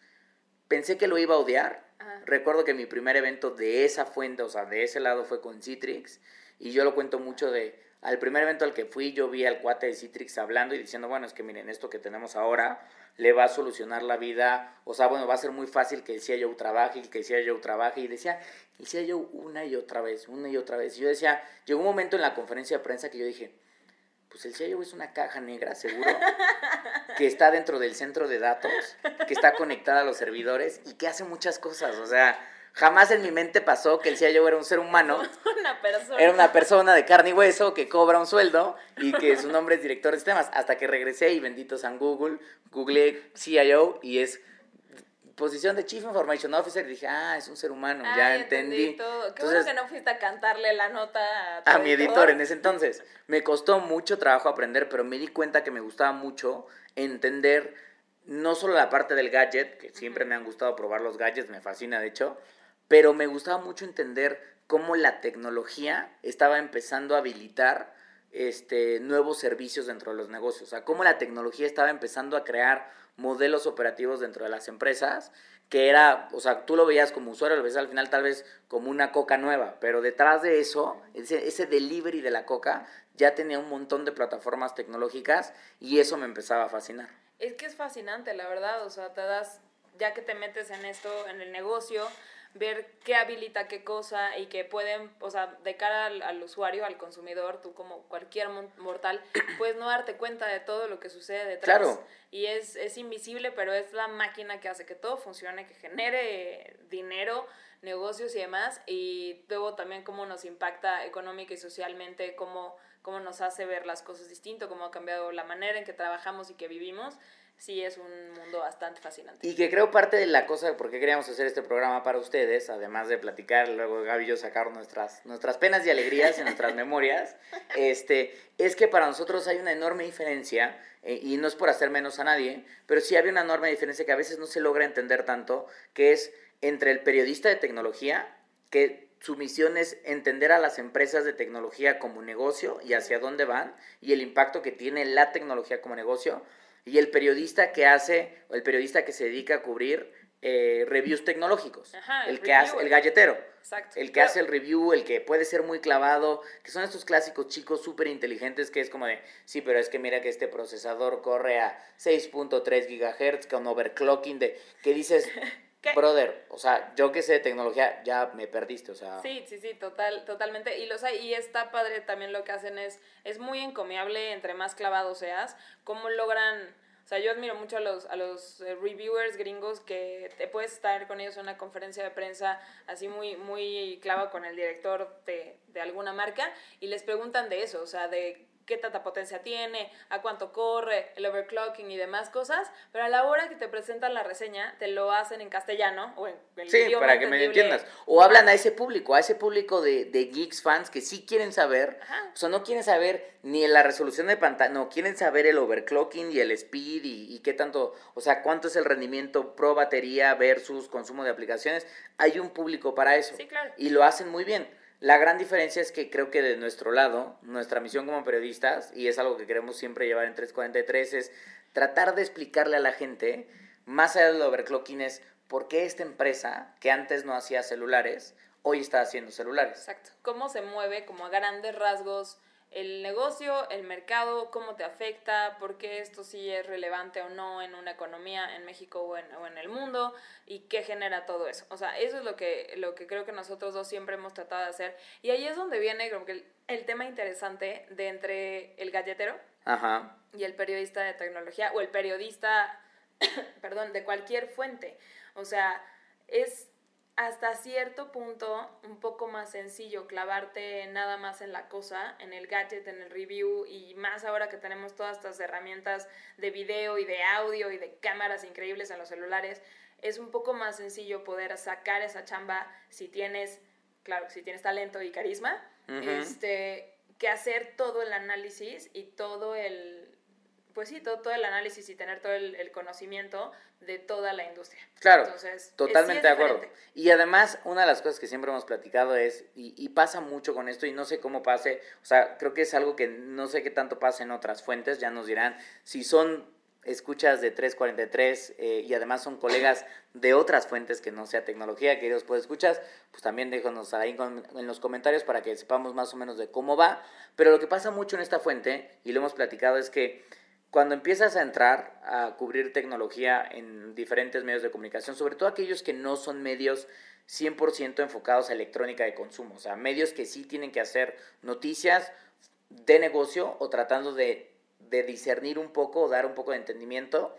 C: pensé que lo iba a odiar.
A: Ajá.
C: Recuerdo que mi primer evento de esa fuente, o sea, de ese lado fue con Citrix. Y yo lo cuento mucho de, al primer evento al que fui, yo vi al cuate de Citrix hablando y diciendo, bueno, es que miren, esto que tenemos ahora le va a solucionar la vida. O sea, bueno, va a ser muy fácil que el CIO trabaje y que el CIO trabaje. Y decía, el CIO una y otra vez, una y otra vez. Y yo decía, llegó un momento en la conferencia de prensa que yo dije, pues el CIO es una caja negra, seguro, que está dentro del centro de datos, que está conectada a los servidores y que hace muchas cosas. O sea, jamás en mi mente pasó que el CIO era un ser humano,
A: una persona.
C: era una persona de carne y hueso que cobra un sueldo y que su nombre es director de sistemas. Hasta que regresé y bendito San Google, googleé CIO y es posición de Chief Information Officer. Y dije, ah, es un ser humano,
A: Ah,
C: ya entendí.
A: todo. Qué
C: Entonces-
A: bueno que no fuiste a cantarle la nota a, tu
C: a mi editor en ese entonces. Me costó mucho trabajo aprender, pero me di cuenta que me gustaba mucho entender no solo la parte del gadget, que siempre me han gustado probar los gadgets, me fascina de hecho, pero me gustaba mucho entender cómo la tecnología estaba empezando a habilitar este, nuevos servicios dentro de los negocios, o sea, cómo la tecnología estaba empezando a crear modelos operativos dentro de las empresas que era, o sea, tú lo veías como usuario, lo ves al final tal vez como una coca nueva, pero detrás de eso, ese, ese delivery de la coca ya tenía un montón de plataformas tecnológicas y eso me empezaba a fascinar.
A: Es que es fascinante, la verdad, o sea, ya que te metes en esto, en el negocio, ver qué habilita qué cosa y que pueden, o sea, de cara al, usuario, al consumidor, tú como cualquier mortal, puedes no darte cuenta de todo lo que sucede detrás. Claro. Y es, es invisible, pero es la máquina que hace que todo funcione, que genere dinero, negocios y demás. Y luego también cómo nos impacta económica y socialmente, cómo, cómo nos hace ver las cosas distinto, cómo ha cambiado la manera en que trabajamos y que vivimos sí es un mundo bastante fascinante.
C: Y que creo parte de la cosa de por qué queríamos hacer este programa para ustedes, además de platicar, luego Gaby y yo sacar nuestras, nuestras penas y alegrías y nuestras memorias, este, es que para nosotros hay una enorme diferencia, eh, y no es por hacer menos a nadie, pero sí había una enorme diferencia que a veces no se logra entender tanto, que es entre el periodista de tecnología, que su misión es entender a las empresas de tecnología como negocio y hacia dónde van y el impacto que tiene la tecnología como negocio, y el periodista que hace, o el periodista que se dedica a cubrir eh, reviews tecnológicos, el, que hace, el galletero, el que hace el review, el que puede ser muy clavado, que son estos clásicos chicos súper inteligentes que es como de, sí, pero es que mira que este procesador corre a 6.3 gigahertz con overclocking, de, que dices, Brother, o sea, yo que sé de tecnología, ya me perdiste, o sea.
A: Sí, sí, sí, total, totalmente. Y, los, y está padre también lo que hacen es, es muy encomiable, entre más clavado seas, cómo logran, o sea, yo admiro mucho a los, a los eh, reviewers gringos que te puedes estar con ellos en una conferencia de prensa así muy, muy clavado con el director de, de alguna marca y les preguntan de eso, o sea, de qué tanta potencia tiene, a cuánto corre, el overclocking y demás cosas, pero a la hora que te presentan la reseña, te lo hacen en castellano o en el
C: Sí, para que me entiendas. O hablan a ese público, a ese público de, de geeks fans que sí quieren saber, o sea, no quieren saber ni la resolución de pantalla, no, quieren saber el overclocking y el speed y, y qué tanto, o sea, cuánto es el rendimiento pro batería versus consumo de aplicaciones. Hay un público para eso.
A: Sí, claro.
C: Y lo hacen muy bien. La gran diferencia es que creo que de nuestro lado, nuestra misión como periodistas, y es algo que queremos siempre llevar en 343, es tratar de explicarle a la gente, más allá del overclocking, es por qué esta empresa, que antes no hacía celulares, hoy está haciendo celulares.
A: Exacto. Cómo se mueve como a grandes rasgos el negocio, el mercado, cómo te afecta, por qué esto sí es relevante o no en una economía en México o en, o en, el mundo y qué genera todo eso. O sea, eso es lo que, lo que creo que nosotros dos siempre hemos tratado de hacer. Y ahí es donde viene como que el, tema interesante de entre el galletero y el periodista de tecnología o el periodista, perdón, de cualquier fuente. O sea, es hasta cierto punto un poco más sencillo clavarte nada más en la cosa, en el gadget, en el review y más ahora que tenemos todas estas herramientas de video y de audio y de cámaras increíbles en los celulares, es un poco más sencillo poder sacar esa chamba si tienes, claro, si tienes talento y carisma, este, que hacer todo el análisis y todo el pues sí, todo, todo el análisis y tener todo el, conocimiento de toda la industria.
C: Claro, Entonces, totalmente de acuerdo. Y además, una de las cosas que siempre hemos platicado es, y, y, pasa mucho con esto, y no sé cómo pase, o sea, creo que es algo que no sé qué tanto pasa en otras fuentes, ya nos dirán, si son escuchas de 343 eh, y además son colegas de otras fuentes que no sea tecnología, queridos pues escuchas, pues también déjanos ahí en los comentarios para que sepamos más o menos de cómo va. Pero lo que pasa mucho en esta fuente, y lo hemos platicado, es que cuando empiezas a entrar a cubrir tecnología en diferentes medios de comunicación, sobre todo aquellos que no son medios 100% enfocados a electrónica de consumo, o sea, medios que sí tienen que hacer noticias de negocio o tratando de, discernir un poco o dar un poco de entendimiento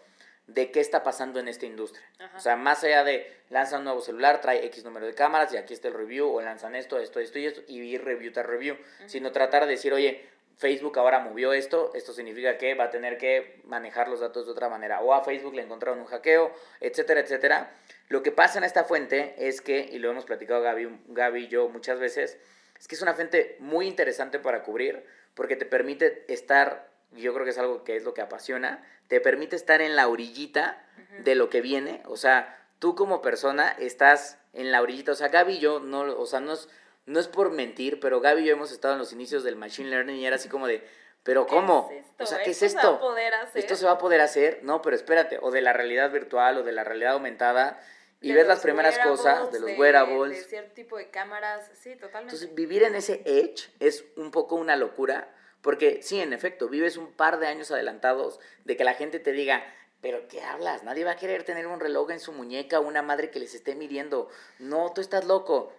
C: de qué está pasando en esta industria. O sea, más allá de lanzan un nuevo celular, trae X número de cámaras y aquí está el review, o lanzan esto, esto, esto y esto, y review tras review, sino tratar de decir, oye, Facebook ahora movió esto, esto significa que va a tener que manejar los datos de otra manera, o a Facebook le encontraron un hackeo, etcétera, etcétera. Lo que pasa en esta fuente es que, y lo hemos platicado Gaby, Gaby y yo muchas veces, es que es una fuente muy interesante para cubrir, porque te permite estar, yo creo que es algo que es lo que apasiona, te permite estar en la orillita de lo que viene, o sea, tú como persona estás en la orillita, o sea, Gaby y yo, no, o sea, no es no es por mentir, pero Gaby y yo hemos estado en los inicios del Machine Learning y era así como de, pero ¿cómo?
A: o sea, ¿qué es esto? Se va a poder hacer?
C: ¿Esto se va a poder hacer? No, pero espérate, o de la realidad virtual o de la realidad aumentada. y
A: de
C: ves las primeras cosas de los wearables.
A: De cierto tipo de cámaras, sí, totalmente.
C: Entonces, vivir en ese edge es un poco una locura, porque sí, en efecto, vives un par de años adelantados de que la gente te diga, pero ¿qué hablas? Nadie va a querer tener un reloj en su muñeca o una madre que les esté midiendo. No, tú estás loco.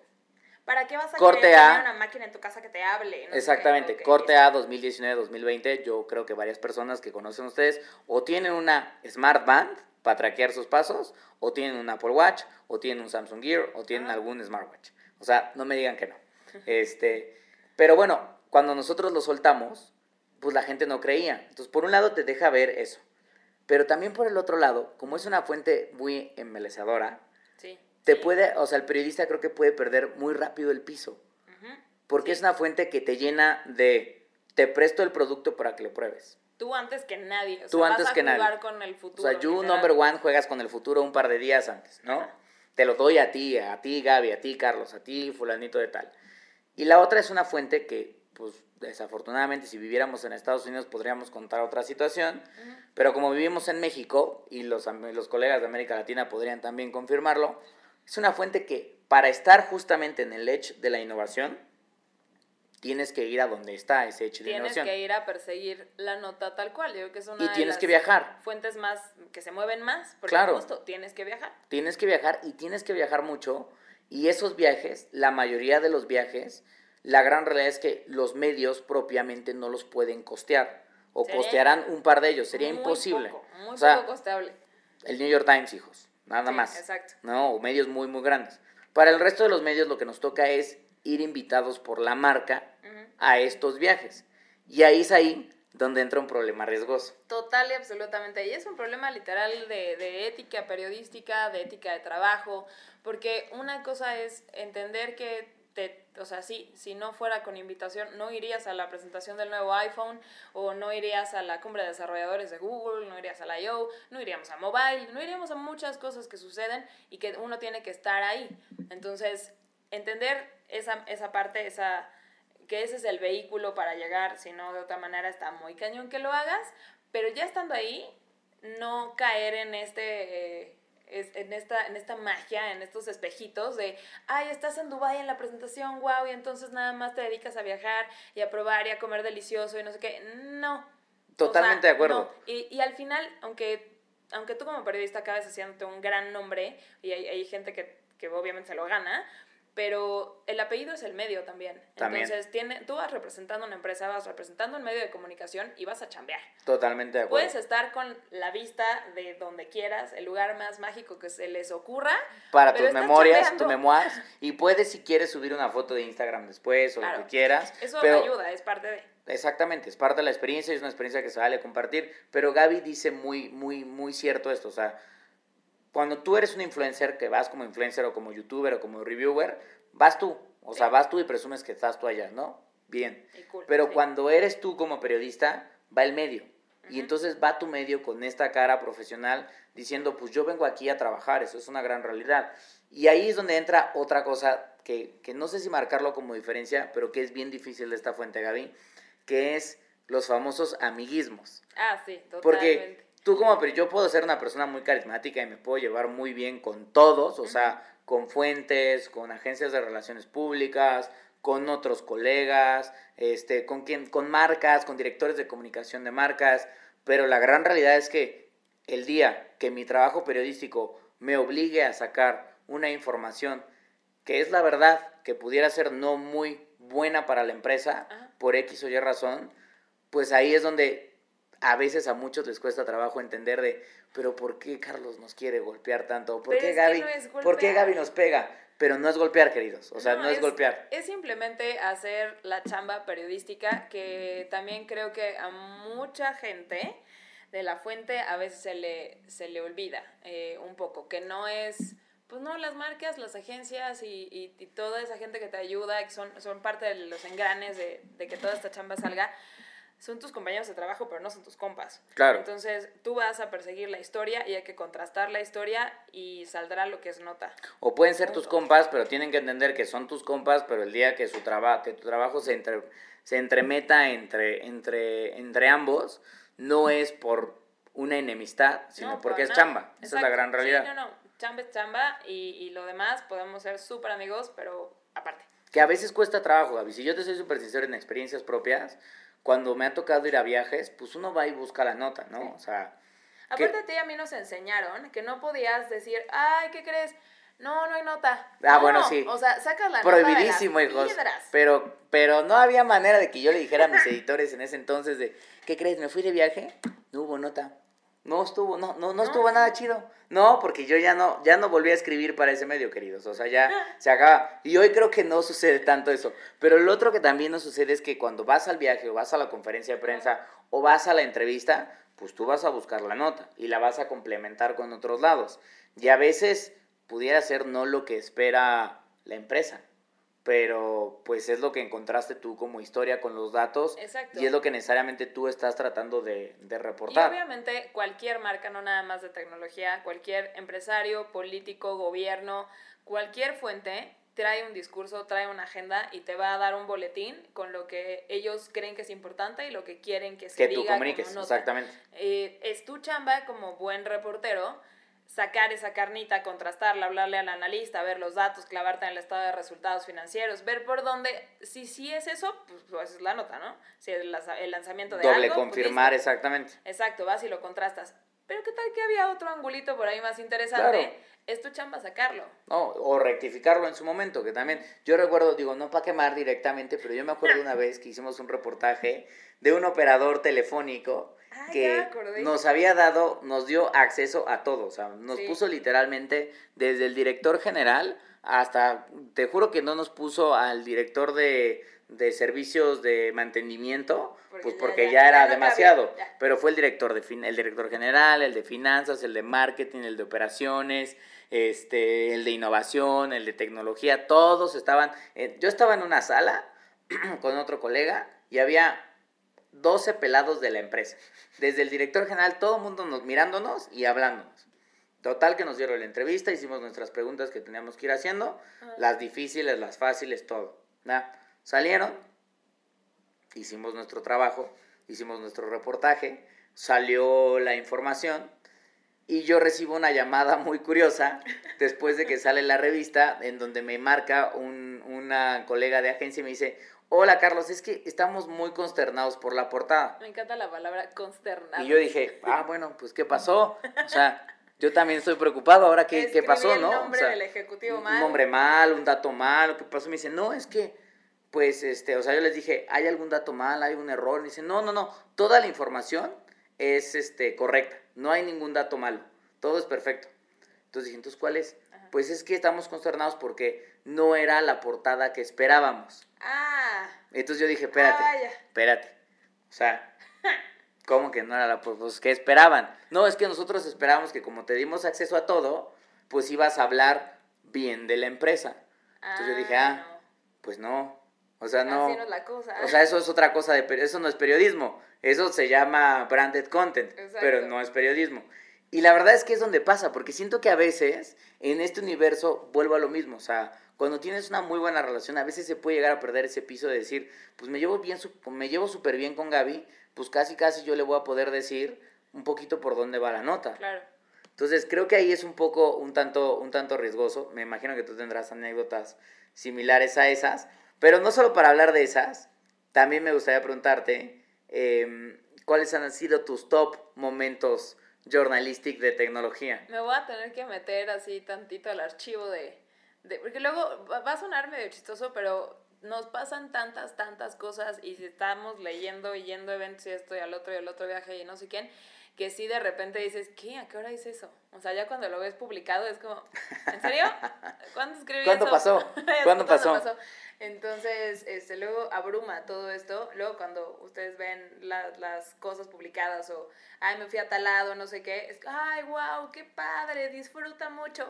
A: ¿Para qué vas a
C: Corte
A: querer
C: A.
A: tener una máquina en tu casa que te hable? No sé qué.
C: Exactamente, corte. A 2019-2020, yo creo que varias personas que conocen ustedes o tienen una Smart Band para traquear sus pasos, o tienen un Apple Watch, o tienen un Samsung Gear, o tienen
A: Ajá.
C: algún smartwatch. O sea, no me digan que no. Este, pero bueno, cuando nosotros lo soltamos, pues la gente no creía. Entonces, por un lado te deja ver eso. Pero también por el otro lado, como es una fuente muy embelezadora. Te puede, o sea, el periodista creo que puede perder muy rápido el piso. Porque es una fuente que te llena de, te presto el producto para que lo pruebes.
A: Tú antes que nadie. O
C: Tú
A: sea,
C: antes
A: vas a
C: que nadie.
A: jugar con el
C: O
A: futuro.
C: sea, you number one juegas con el futuro un par de días antes, ¿no? Te lo doy a ti, a ti Gaby, a ti Carlos, a ti fulanito de tal. Y la otra es una fuente que, pues desafortunadamente, si viviéramos en Estados Unidos podríamos contar otra situación,
A: Ujú.
C: pero como vivimos en México y los, los colegas de América Latina podrían también confirmarlo, es una fuente que para estar justamente en el edge de la innovación, tienes que ir a donde está ese edge de
A: Tienes
C: innovación.
A: que ir a perseguir la nota tal cual. Yo creo que es una
C: Y
A: de
C: tienes
A: las
C: que viajar.
A: fuentes más que se mueven más. Porque
C: Claro.
A: justo tienes que viajar.
C: Tienes que viajar y tienes que viajar mucho. Y esos viajes, la mayoría de los viajes, la gran realidad es que los medios propiamente no los pueden costear. O
A: Sería
C: costearán un par de ellos. Sería
A: Muy
C: imposible.
A: poco, muy
C: o sea,
A: poco costeable.
C: el New York Times, hijos. Nada
A: Sí,
C: más.
A: exacto.
C: No, o medios muy, muy grandes. Para el resto de los medios lo que nos toca es ir invitados por la marca
A: Ujú.
C: a estos viajes. Y ahí es ahí donde entra un problema riesgoso.
A: Total y absolutamente. Y es un problema literal de, de ética periodística, de ética de trabajo, porque una cosa es entender que, o sea, sí, si no fuera con invitación, no irías a la presentación del nuevo iPhone, o no irías a la cumbre de desarrolladores de Google, no irías a la I.O., no iríamos a Mobile, no iríamos a muchas cosas que suceden y que uno tiene que estar ahí. Entonces, entender esa, esa parte, esa que ese es el vehículo para llegar, si no de otra manera está muy cañón que lo hagas, pero ya estando ahí, no caer en este... eh, es- en esta, en esta magia, en estos espejitos de, ay, estás en Dubai en la presentación, wow, y entonces nada más te dedicas a viajar y a probar y a comer delicioso y no sé qué. No.
C: Totalmente de acuerdo.
A: no. Y, y al final, aunque, aunque tú como periodista acabes haciéndote un gran nombre, y hay, hay gente que, que obviamente se lo gana, pero el apellido es el medio también.
C: También.
A: Entonces, tiene, tú vas representando una empresa, vas representando un medio de comunicación y vas a chambear.
C: Totalmente de acuerdo.
A: Puedes estar con la vista de donde quieras, el lugar más mágico que se les ocurra.
C: para tus memorias,
A: chambeando.
C: tu memoirs. Y puedes, si quieres, subir una foto de Instagram después o
A: Claro.
C: lo que quieras.
A: Eso
C: pero
A: ayuda, es parte de...
C: Exactamente, es parte de la experiencia y es una experiencia que se vale compartir. Pero Gaby dice muy, muy, muy cierto esto. O sea, cuando tú eres un influencer, que vas como influencer o como youtuber o como reviewer, vas tú. O sea,
A: Sí.
C: vas tú y presumes que estás tú allá, ¿no? Bien.
A: y cool,
C: Pero
A: sí.
C: cuando eres tú como periodista, va el medio. Y
A: Ujú.
C: entonces va tu medio con esta cara profesional diciendo, pues yo vengo aquí a trabajar, eso es una gran realidad. Y ahí es donde entra otra cosa que, que no sé si marcarlo como diferencia, pero que es bien difícil de esta fuente, Gaby, que es los famosos amiguismos.
A: Ah, sí, totalmente.
C: Porque tú como, pero yo puedo ser una persona muy carismática y me puedo llevar muy bien con todos, o sea, con fuentes, con agencias de relaciones públicas, con otros colegas, este, con quien, con marcas, con directores de comunicación de marcas, pero la gran realidad es que el día que mi trabajo periodístico me obligue a sacar una información que es la verdad, que pudiera ser no muy buena para la empresa,
A: Ajá.
C: por X o Y razón, pues ahí es donde a veces a muchos les cuesta trabajo entender de, pero ¿por qué Carlos nos quiere golpear tanto? ¿Por qué Gaby,
A: no es
C: ¿por qué. Gaby nos pega? Pero no es golpear, queridos, o sea, no, es, golpear.
A: Es simplemente hacer la chamba periodística que también creo que a mucha gente de la fuente a veces se le, se le olvida eh, un poco, que no es, pues no, las marcas, las agencias y, y- y toda esa gente que te ayuda, que son, son parte de los engranes de, de que toda esta chamba salga, son tus compañeros de trabajo, pero no son tus compas.
C: Claro.
A: Entonces tú vas a perseguir la historia y hay que contrastar la historia y saldrá lo que es nota.
C: O pueden ser tus
A: Punto.
C: compas, pero tienen que entender que son tus compas, pero el día que su trabajo, que tu trabajo se entre, se entremeta entre, entre, entre ambos, no es por una enemistad, sino
A: No,
C: porque es
A: nada.
C: chamba. Esa es la
A: Exacto.
C: gran realidad.
A: Sí, no, no. chamba es chamba y, y lo demás podemos ser súper amigos, pero aparte.
C: Que a veces cuesta trabajo, Gaby. Si yo te soy súper sincero en experiencias propias, cuando me ha tocado ir a viajes, pues uno va y busca la nota, ¿no?
A: Sí.
C: O sea,
A: Aparte a ti a mí nos enseñaron que no podías decir, ay, ¿qué crees? No, no hay nota.
C: Ah,
A: No,
C: bueno, sí.
A: O sea, sacas la nota
C: prohibidísimo,
A: de las
C: hijos.
A: piedras.
C: Pero, pero no había manera de que yo le dijera a mis editores en ese entonces de, ¿qué crees? ¿Me fui de viaje? No hubo nota. No estuvo, no, no, no estuvo nada chido. No, porque yo ya no, ya no volví a escribir para ese medio, queridos. O sea, ya se acaba. Y hoy creo que no sucede tanto eso. Pero lo otro que también no sucede es que cuando vas al viaje o vas a la conferencia de prensa o vas a la entrevista, pues tú vas a buscar la nota y la vas a complementar con otros lados. Y a veces pudiera ser no lo que espera la empresa, pero pues es lo que encontraste tú como historia con los datos
A: Exacto.
C: y es lo que necesariamente tú estás tratando de, de
A: Y
C: reportar.
A: obviamente cualquier marca, no nada más de tecnología, cualquier empresario, político, gobierno, cualquier fuente trae un discurso, trae una agenda y te va a dar un boletín con lo que ellos creen que es importante y lo que quieren que se
C: que
A: diga
C: tú comuniques,
A: como
C: exactamente.
A: Eh, es tu chamba como buen reportero sacar esa carnita, contrastarla, hablarle al analista, ver los datos, clavarte en el estado de resultados financieros, ver por dónde, si sí es eso, pues, pues es la nota, ¿no? Si lanza- el lanzamiento de
C: Doble
A: algo, pues,
C: confirmar, exactamente.
A: Exacto, vas y lo contrastas. Pero ¿qué tal que había otro angulito por ahí más interesante?
C: Claro.
A: Es tu chamba sacarlo.
C: No, o rectificarlo en su momento, que también, yo recuerdo, digo, no para quemar directamente, pero yo me acuerdo una vez que hicimos un reportaje de un operador telefónico
A: Ah,
C: que nos había dado, nos dio acceso a todo, o sea, nos
A: Sí.
C: puso literalmente desde el director general hasta, te juro que no nos puso al director de, de servicios de mantenimiento,
A: Porque
C: pues porque
A: ya-
C: ya, era
A: ya no
C: demasiado,
A: cabía,
C: pero fue el director, de fin- el director general, el de finanzas, el de marketing, el de operaciones, este, el de innovación, el de tecnología, todos estaban, eh, yo estaba en una sala con otro colega y había 12 pelados de la empresa. Desde el director general, todo el mundo nos, mirándonos y hablándonos. Total que nos dieron la entrevista, hicimos nuestras preguntas que teníamos que ir haciendo, las difíciles, las fáciles, todo. Salieron, hicimos nuestro trabajo, hicimos nuestro reportaje, salió la información y yo recibo una llamada muy curiosa después de que sale la revista en donde me marca un- una colega de agencia y me dice, hola Carlos, es que estamos muy consternados por la portada.
A: Me encanta la palabra consternado.
C: Y yo dije, ah, bueno, pues ¿qué pasó? O sea, yo también estoy preocupado, ahora qué, qué pasó,
A: el
C: ¿no?
A: nombre
C: O sea,
A: del ejecutivo
C: un-
A: mal.
C: Un nombre mal, un dato mal, ¿qué pasó? Me dice, no, es que, pues, este, o sea, yo les dije, ¿hay algún dato mal? ¿Hay un error? Me dice, no, no, no, toda la información es, este, correcta, no hay ningún dato malo, todo es perfecto. Entonces dije, ¿entonces cuál es?
A: Ajá.
C: Pues es que estamos consternados porque no era la portada que esperábamos.
A: Ah,
C: Entonces yo dije, espérate,
A: vaya.
C: espérate. O sea, ¿cómo que no era la pues, pues, ¿qué esperaban? No, es que nosotros esperábamos que como te dimos acceso a todo, pues ibas a hablar bien de la empresa. Entonces yo dije, ah,
A: no.
C: pues no. O sea, no.
A: Así no es la cosa.
C: O sea, eso es otra cosa de eso no es periodismo. Eso se llama branded content,
A: Exacto.
C: pero no es periodismo. Y la verdad es que es donde pasa, porque siento que a veces en este universo vuelvo a lo mismo, o sea, cuando tienes una muy buena relación, a veces se puede llegar a perder ese piso de decir, pues me llevo bien, me llevo súper bien con Gaby, pues casi casi yo le voy a poder decir un poquito por dónde va la nota.
A: Claro.
C: Entonces creo que ahí es un poco, un tanto, un tanto riesgoso. Me imagino que tú tendrás anécdotas similares a esas. Pero no solo para hablar de esas, también me gustaría preguntarte em, cuáles han sido tus top momentos journalistic de tecnología.
A: Me voy a tener que meter así tantito al archivo de, de- Porque luego va a sonar medio chistoso, pero nos pasan tantas, tantas cosas y si estamos leyendo y yendo a eventos y esto y al otro y al otro viaje y no sé quién, que sí de repente dices, ¿qué? ¿A qué hora hice eso? O sea, ya cuando lo ves publicado es como, ¿en serio? ¿Cuándo escribí
C: ¿Cuándo
A: eso?
C: pasó? ¿Cuándo
A: sé
C: pasó?
A: Entonces, este, luego abruma todo esto. Luego cuando ustedes ven la- las cosas publicadas o, ay, me fui a tal lado, no sé qué, es, ay, wow, qué padre, disfruta mucho.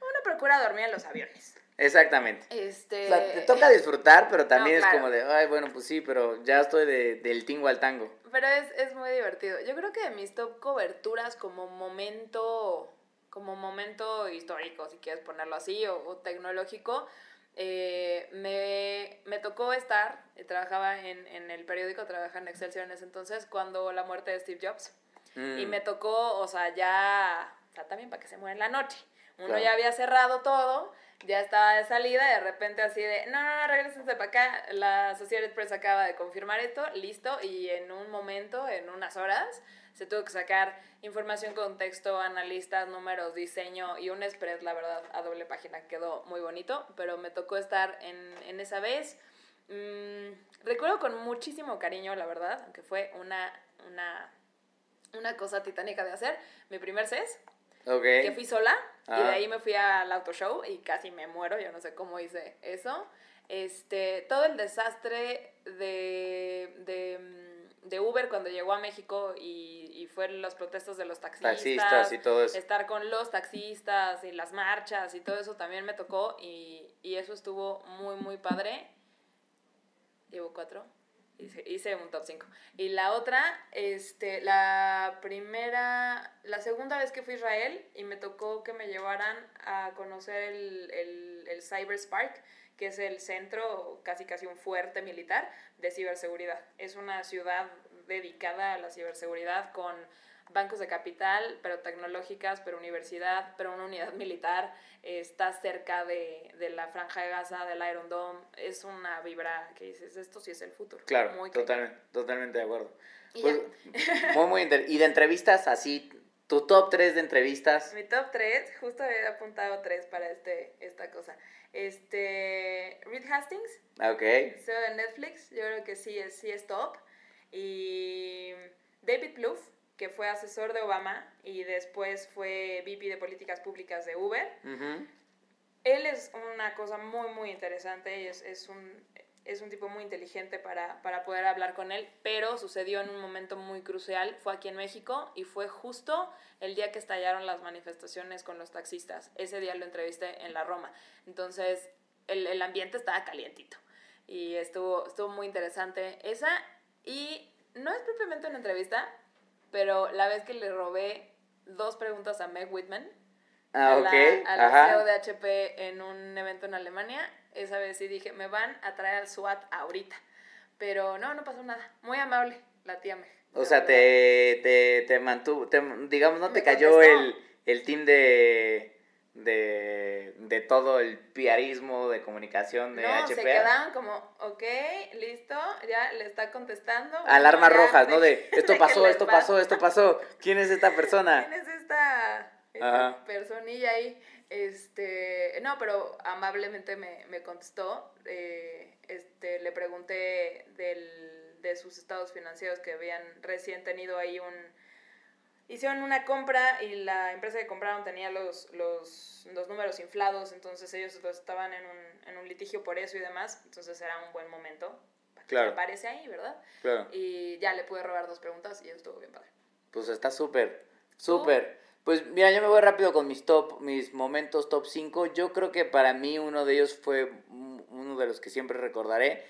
A: Uno procura dormir en los aviones.
C: Exactamente.
A: Este...
C: O sea, te toca disfrutar, pero también
A: No,
C: es como de, ay, bueno, pues sí, pero ya estoy de- del tingo al tango.
A: Pero es, es muy divertido. Yo creo que de mis top coberturas como momento, como momento histórico, si quieres ponerlo así, o, o tecnológico, eh, me, me tocó estar, eh, trabajaba en, en el periódico, trabajaba en Excelsior en ese entonces, cuando la muerte de Steve Jobs.
C: Mm.
A: Y me tocó, o sea, ya, o sea, también para que se muera en la noche. Uno
C: Claro.
A: ya había cerrado todo, ya estaba de salida, y de repente así de, no, no, no, regresense para acá, la Associated Press acaba de confirmar esto, listo, y en un momento, en unas horas, se tuvo que sacar información, contexto, analistas, números, diseño y un spread, la verdad, a doble página, quedó muy bonito, pero me tocó estar en, en esa vez. Mm, recuerdo con muchísimo cariño, la verdad, aunque fue una, una, una cosa titánica de hacer, mi primer CES, Que fui sola y de
C: Ah.
A: ahí me fui al auto show y casi me muero, yo no sé cómo hice eso. Este, todo el desastre de, de, mm, de Uber cuando llegó a México y, y fue los protestos de los taxistas,
C: Taxistas y todo eso.
A: estar con los taxistas y las marchas y todo eso también me tocó y, y eso estuvo muy, muy padre. Llevo cuatro. Hice, un top 5. Y la otra, este, la primera, la segunda vez que fui a Israel y me tocó que me llevaran a conocer el, el, el Cyber que es el centro, casi casi un fuerte militar de ciberseguridad. Es una ciudad dedicada a la ciberseguridad con bancos de capital, pero tecnológicas, pero universidad, pero una unidad militar, eh, está cerca de, de la franja de Gaza, del Iron Dome, es una vibra que dices, esto sí es el futuro.
C: Claro,
A: Muy
C: totalmente, totalmente de acuerdo.
A: Y
C: Pues, muy, muy Y de entrevistas, así, tu top 3 de entrevistas.
A: Mi top 3, justo he apuntado 3 para este, esta cosa. Este, Reed Hastings,
C: Ah, Ok.
A: CEO de Netflix, yo creo que sí es, sí es top. Y David Plouffe, que fue asesor de Obama y después fue VP de Políticas Públicas de Uber. Él es una cosa muy, muy interesante y es, es, un, es un tipo muy inteligente para, para poder hablar con él, pero sucedió en un momento muy crucial, fue aquí en México y fue justo el día que estallaron las manifestaciones con los taxistas. Ese día lo entrevisté en la Roma. Entonces, el, el ambiente estaba calientito y estuvo, estuvo muy interesante esa. Y no es propiamente una entrevista, pero la vez que le robé dos preguntas a Meg Whitman,
C: Ah,
A: a la,
C: ok.
A: a la
C: Ajá.
A: CEO de HP en un evento en Alemania. Esa vez sí dije, me van a traer al SWAT ahorita. Pero no, no pasó nada. Muy amable la tía Meg.
C: O sea, te, te, te mantuvo, te- digamos, no
A: Me
C: te cayó
A: contestó.
C: el, el team de, de, de todo el piarismo de comunicación de
A: No, se quedaban como, ok, listo, ya le está contestando.
C: Alarmas rojas, ¿no? De esto pasó, esto pasó, esto pasó. ¿Quién es esta persona?
A: ¿Quién es esta, esta personilla ahí? Este, no, pero amablemente me, me contestó. eh, este, le pregunté del, de sus estados financieros que habían recién tenido ahí un... Hicieron una compra y la empresa que compraron tenía los, los, los números inflados, entonces ellos los estaban en un, en un litigio por eso y demás, entonces era un buen momento.
C: Claro.
A: Aparece ahí, ¿verdad?
C: Claro.
A: Y ya le pude robar dos preguntas y eso estuvo bien padre.
C: Pues está súper, súper. Pues mira, yo me voy rápido con mis top, mis momentos top 5. Yo creo que para mí uno de ellos fue uno de los que siempre recordaré.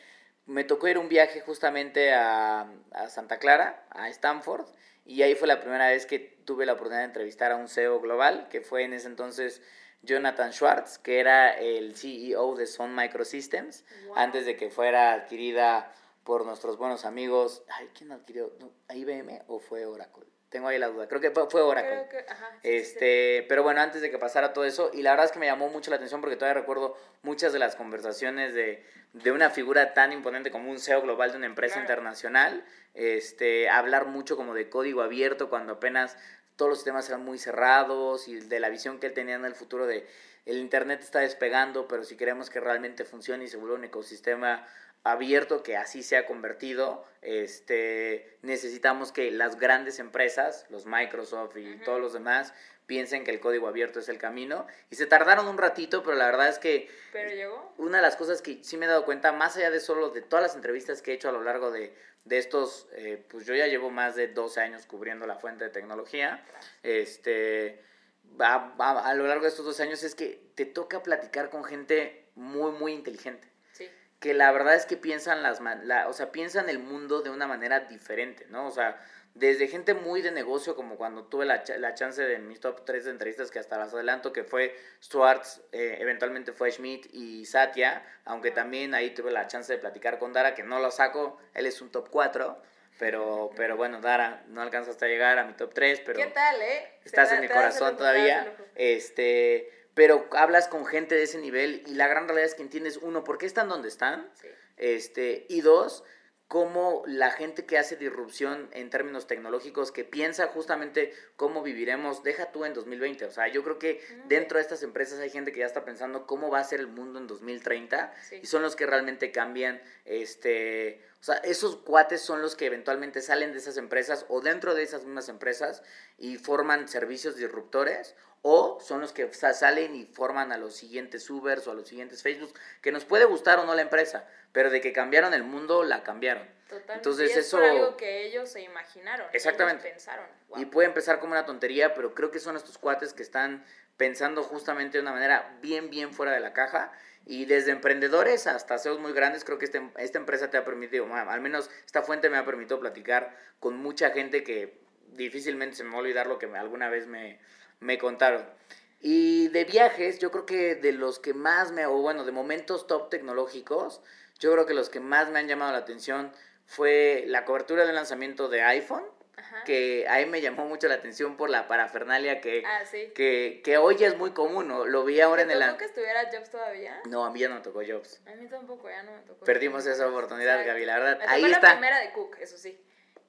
C: Me tocó ir un viaje justamente a, a Santa Clara, a Stanford, y ahí fue la primera vez que tuve la oportunidad de entrevistar a un CEO global, que fue en ese entonces Jonathan Schwartz, que era el CEO de Sun Microsystems,
A: Wow.
C: antes de que fuera adquirida por nuestros buenos amigos. Ay, ¿quién adquirió? ¿IBM o fue Oracle? Tengo ahí la duda. Creo que fue Oracle.
A: Creo que, ajá, sí, sí, sí.
C: Este, pero bueno, antes de que pasara todo eso, y la verdad es que me llamó mucho la atención porque todavía recuerdo muchas de las conversaciones de, de una figura tan imponente como un CEO global de una empresa
A: Claro.
C: internacional, este, hablar mucho como de código abierto cuando apenas todos los sistemas eran muy cerrados y de la visión que él tenía en el futuro de el internet está despegando, pero si queremos que realmente funcione y se vuelva un ecosistema abierto que así se ha convertido, este, necesitamos que las grandes empresas, los Microsoft y todos los demás, piensen que el código abierto es el camino. Y se tardaron un ratito, pero la verdad es que
A: Pero llegó.
C: una de las cosas que sí me he dado cuenta, más allá de solo de todas las entrevistas que he hecho a lo largo de, de estos, eh, pues yo ya llevo más de 12 años cubriendo la fuente de tecnología, este, a, a- a lo largo de estos 12 años es que te toca platicar con gente muy, muy inteligente. Que la verdad es que piensan las la, o sea, piensan el mundo de una manera diferente, ¿no? O sea, desde gente muy de negocio, como cuando tuve la, la chance de mis top 3 de entrevistas, que hasta las adelanto, que fue Schwartz, eh, eventualmente fue Schmidt y Satya, aunque también ahí tuve la chance de platicar con Dara, que no lo saco, él es un top 4, pero, pero bueno, Dara, no alcanza hasta llegar a mi top 3, pero
A: ¿Qué tal, eh?
C: Estás
A: da-
C: en mi corazón todavía. Este, pero hablas con gente de ese nivel y la gran realidad es que entiendes, uno, por qué están donde están,
A: Sí.
C: este, y dos, cómo la gente que hace disrupción en términos tecnológicos, que piensa justamente cómo viviremos, deja tú en 2020. O sea, yo creo que dentro de estas empresas hay gente que ya está pensando cómo va a ser el mundo en 2030
A: Sí.
C: y son los que realmente cambian, este, o sea, esos cuates son los que eventualmente salen de esas empresas o dentro de esas mismas empresas y forman servicios disruptores o son los que sa- salen y forman a los siguientes Ubers o a los siguientes Facebook, que nos puede gustar o no la empresa, pero de que cambiaron el mundo, la cambiaron.
A: Totalmente.
C: Entonces,
A: y es
C: eso-
A: algo que ellos se imaginaron.
C: Exactamente.
A: Ellos pensaron. Wow.
C: Y puede empezar como una tontería, pero creo que son estos cuates que están pensando justamente de una manera bien, bien fuera de la caja. Y desde emprendedores hasta CEOs muy grandes, creo que este, esta empresa te ha permitido, al menos esta fuente me ha permitido platicar con mucha gente que difícilmente se me va a olvidar lo que me- alguna vez me, me contaron. Y de viajes, yo creo que de los que más me, o bueno, de momentos top tecnológicos, yo creo que los que más me han llamado la atención fue la cobertura del lanzamiento de iPhone
A: Ajá.
C: que a mí me llamó mucho la atención por la parafernalia que,
A: Ah, sí.
C: que, que hoy ya es muy común, ¿no? Lo vi ahora en
A: ¿Te
C: el...
A: tocó que estuviera Jobs todavía?
C: No, a mí ya no me tocó Jobs.
A: A mí tampoco, ya no me tocó.
C: Perdimos esa oportunidad. Gaby, la verdad.
A: Me
C: Ahí
A: la
C: está.
A: primera de Cook, eso sí.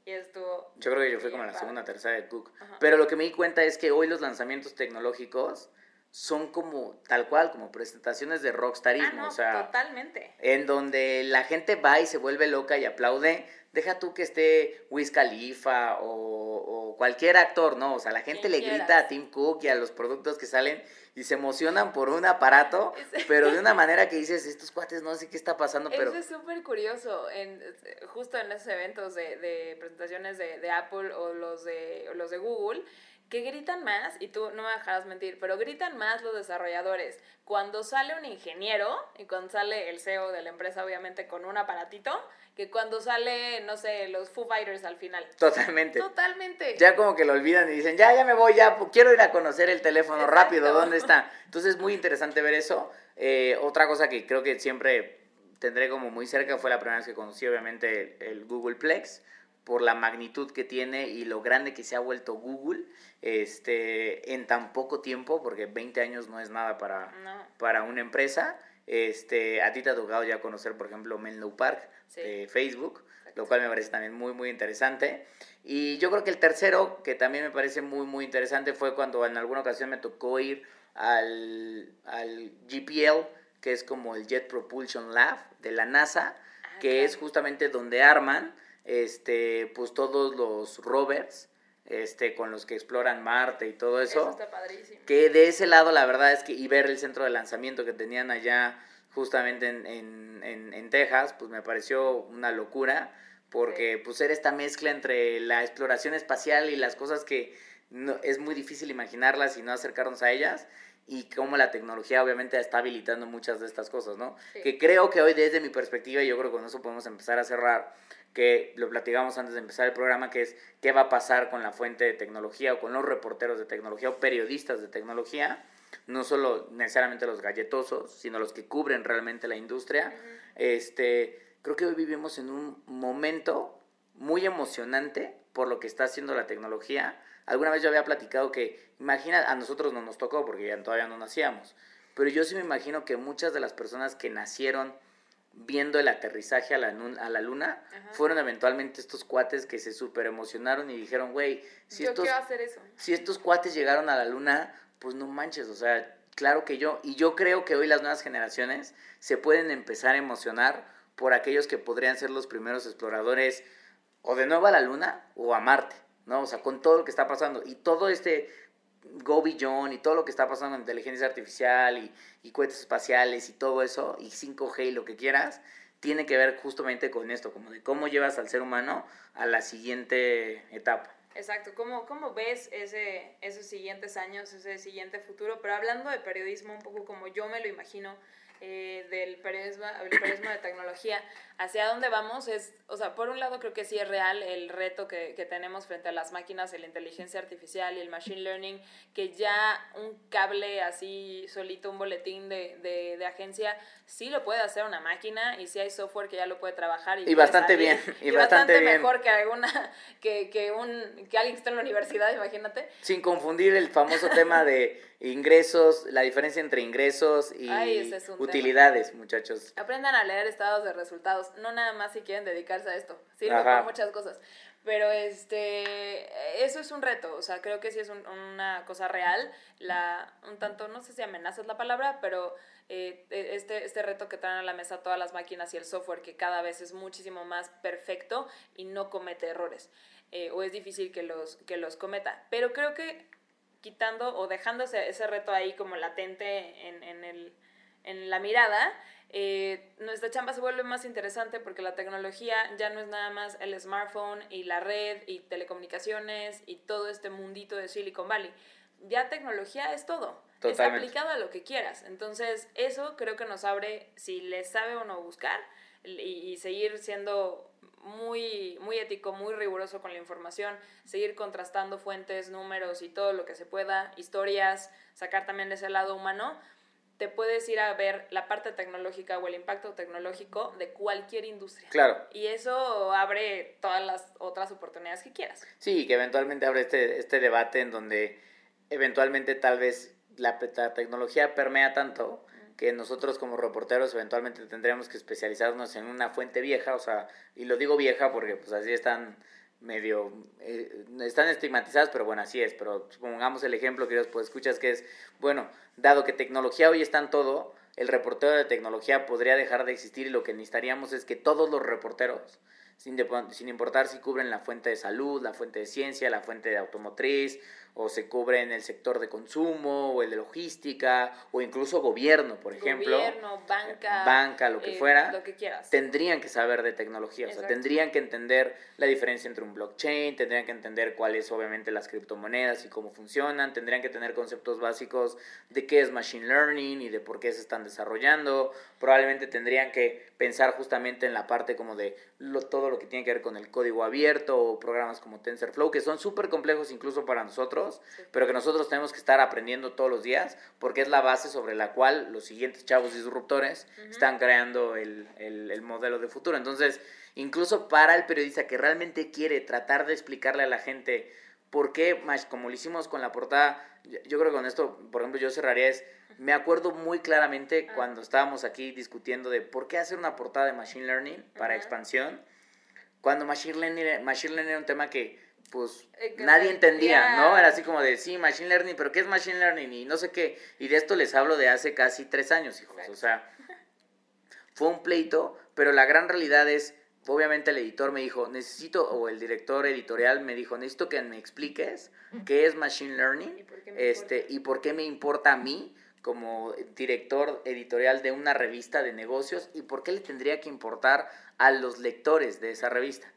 A: Y estuvo...
C: Yo creo que yo fui como
A: Bien
C: la segunda, tercera de Cook.
A: Ajá.
C: Pero lo que me di cuenta es que hoy los lanzamientos tecnológicos son como, tal cual, como presentaciones de
A: Ah,
C: rockstarismo.
A: no,
C: o sea,
A: totalmente.
C: en donde la gente va y se vuelve loca y aplaude. Deja tú que esté Wiz Khalifa o, o cualquier actor, ¿no? O sea, la gente le
A: quieras.
C: grita a Tim Cook y a los productos que salen y se emocionan por un aparato, pero de una manera que dices, estos cuates no sé qué está pasando, pero...
A: Eso es súper curioso, en, justo en esos eventos de, de presentaciones de, de Apple o los de, o los de Google, que gritan más, y tú no me dejarás mentir, pero gritan más los desarrolladores cuando sale un ingeniero y cuando sale el CEO de la empresa, obviamente con un aparatito, que cuando sale, no sé, los Foo Fighters al final.
C: Totalmente.
A: Totalmente.
C: Ya como que lo olvidan y dicen, ya, ya me voy, ya, quiero ir a conocer el teléfono
A: Exacto.
C: rápido, ¿dónde está? Entonces es muy interesante ver eso. Eh, otra cosa que creo que siempre tendré como muy cerca fue la primera vez que conocí obviamente el, el Google Plex por la magnitud que tiene y lo grande que se ha vuelto Google este, en tan poco tiempo, porque 20 años no es nada para,
A: No.
C: para una empresa. Este, a ti te ha tocado ya conocer, por ejemplo, Menlo Park
A: Sí.
C: de Facebook,
A: Exacto.
C: lo cual me parece también muy, muy interesante. Y yo creo que el tercero, que también me parece muy, muy interesante, fue cuando en alguna ocasión me tocó ir al, al GPL, que es como el Jet Propulsion Lab de la NASA,
A: Ah,
C: que
A: claro.
C: es justamente donde arman este, pues todos los rovers este, con los que exploran Marte y todo
A: Eso
C: eso.
A: está padrísimo.
C: Que de ese lado, la verdad es que, y ver el centro de lanzamiento que tenían allá justamente en, en, en, en Texas, pues me pareció una locura, porque pues era esta mezcla entre la exploración espacial y las cosas que no, es muy difícil imaginarlas y no acercarnos a ellas, y cómo la tecnología obviamente está habilitando muchas de estas cosas, ¿no?
A: Sí.
C: Que creo que hoy desde mi perspectiva, y yo creo que con eso podemos empezar a cerrar, que lo platicamos antes de empezar el programa, que es qué va a pasar con la fuente de tecnología o con los reporteros de tecnología o periodistas de tecnología, no solo necesariamente los galletosos, sino los que cubren realmente la industria. Este, creo que hoy vivimos en un momento muy emocionante por lo que está haciendo la tecnología. Alguna vez yo había platicado que, imagina, a nosotros no nos tocó porque ya todavía no nacíamos, pero yo sí me imagino que muchas de las personas que nacieron viendo el aterrizaje a la, a la luna
A: Ajá.
C: fueron eventualmente estos cuates que se súper emocionaron y dijeron, güey, si
A: Yo
C: estos,
A: quiero hacer eso.
C: si estos cuates llegaron a la luna, pues no manches, o sea, claro que yo, y yo creo que hoy las nuevas generaciones se pueden empezar a emocionar por aquellos que podrían ser los primeros exploradores o de nuevo a la luna o a Marte, ¿no? O sea, con todo lo que está pasando y todo este Go Beyond y todo lo que está pasando con inteligencia artificial y, y cohetes espaciales y todo eso, y 5G y lo que quieras, tiene que ver justamente con esto, como de cómo llevas al ser humano a la siguiente etapa.
A: Exacto, ¿cómo, cómo ves ese, esos siguientes años, ese siguiente futuro? Pero hablando de periodismo, un poco como yo me lo imagino, eh, del periodismo, el periodismo de tecnología, hacia dónde vamos es, o sea, por un lado creo que sí es real el reto que, que tenemos frente a las máquinas, la inteligencia artificial y el machine learning, que ya un cable así solito, un boletín de, de, de agencia, sí lo puede hacer una máquina y sí hay software que ya lo puede trabajar. Y,
C: bastante bien,
A: Y,
C: y
A: bastante,
C: bastante bien.
A: mejor que alguna, que, que, un, que alguien que está en la universidad, imagínate.
C: Sin confundir el famoso tema de ingresos, la diferencia entre ingresos y
A: Ay, es
C: utilidades, muchachos.
A: Aprendan a leer estados de resultados, no nada más si quieren dedicarse a esto, sirve
C: Ajá.
A: para muchas cosas. Pero este, eso es un reto, o sea, creo que sí es un- una cosa real, la, un tanto, no sé si amenaza es la palabra, pero eh, este, este reto que traen a la mesa todas las máquinas y el software que cada vez es muchísimo más perfecto y no comete errores, eh, o es difícil que los, que los cometa. Pero creo que quitando o dejando ese, ese reto ahí como latente en, en, el, en la mirada, eh, nuestra chamba se vuelve más interesante porque la tecnología ya no es nada más el smartphone y la red y telecomunicaciones y todo este mundito de Silicon Valley. Ya tecnología es todo. Es
C: Totalmente.
A: aplicado a lo que quieras. Entonces, eso creo que nos abre, si le sabe o no buscar, y, y seguir siendo muy, muy ético, muy riguroso con la información, seguir contrastando fuentes, números y todo lo que se pueda, historias, sacar también ese lado humano, te puedes ir a ver la parte tecnológica o el impacto tecnológico de cualquier industria.
C: Claro.
A: Y eso abre todas las otras oportunidades que quieras.
C: Sí, que eventualmente abre este, este debate en donde eventualmente tal vez la, la tecnología permea tanto que nosotros como reporteros eventualmente tendríamos que especializarnos en una fuente vieja, o sea, y lo digo vieja porque pues así están medio, eh, están estigmatizadas, pero bueno, así es, pero pongamos el ejemplo que Dios pues escuchas que es, bueno, dado que tecnología hoy está en todo, el reportero de tecnología podría dejar de existir y lo que necesitaríamos es que todos los reporteros, sin, depo- sin importar si cubren la fuente de salud, la fuente de ciencia, la fuente de automotriz, o se cubren el sector de consumo, o el de logística, o incluso gobierno, por ejemplo.
A: Gobierno, banca.
C: banca, lo que
A: eh,
C: fuera,
A: Lo que quieras.
C: tendrían que saber de tecnología, o sea,
A: Exacto.
C: tendrían que entender la diferencia entre un blockchain, tendrían que entender cuáles obviamente las criptomonedas y cómo funcionan, tendrían que tener conceptos básicos de qué es machine learning y de por qué se están desarrollando, probablemente tendrían que pensar justamente en la parte como de lo- todo lo que tiene que ver con el código abierto o programas como TensorFlow, que son súper complejos incluso para nosotros, pero que nosotros tenemos que estar aprendiendo todos los días porque es la base sobre la cual los siguientes chavos disruptores están creando el, el- el modelo de futuro. Entonces, incluso para el periodista que realmente quiere tratar de explicarle a la gente por qué, más como lo hicimos con la portada, yo, yo creo que con esto, por ejemplo, yo cerraría es, me acuerdo muy claramente
A: Ah.
C: cuando estábamos aquí discutiendo de por qué hacer una portada de Machine Learning para
A: Ajá.
C: expansión, cuando Machine Learning, Machine Learning era un tema que pues
A: Eh,
C: nadie entendía, ¿no? Era así como de, sí, Machine Learning, pero ¿qué es Machine Learning? Y no sé qué. Y de esto les hablo de hace casi tres años, hijos. O sea, fue un pleito, pero la gran realidad es, obviamente el editor me dijo, necesito, o el director editorial me dijo, necesito que me expliques qué es Machine
A: ¿Y
C: Learning
A: por qué me
C: este,
A: importa?
C: y por qué me importa a mí como director editorial de una revista de negocios y por qué le tendría que importar a los lectores de esa revista.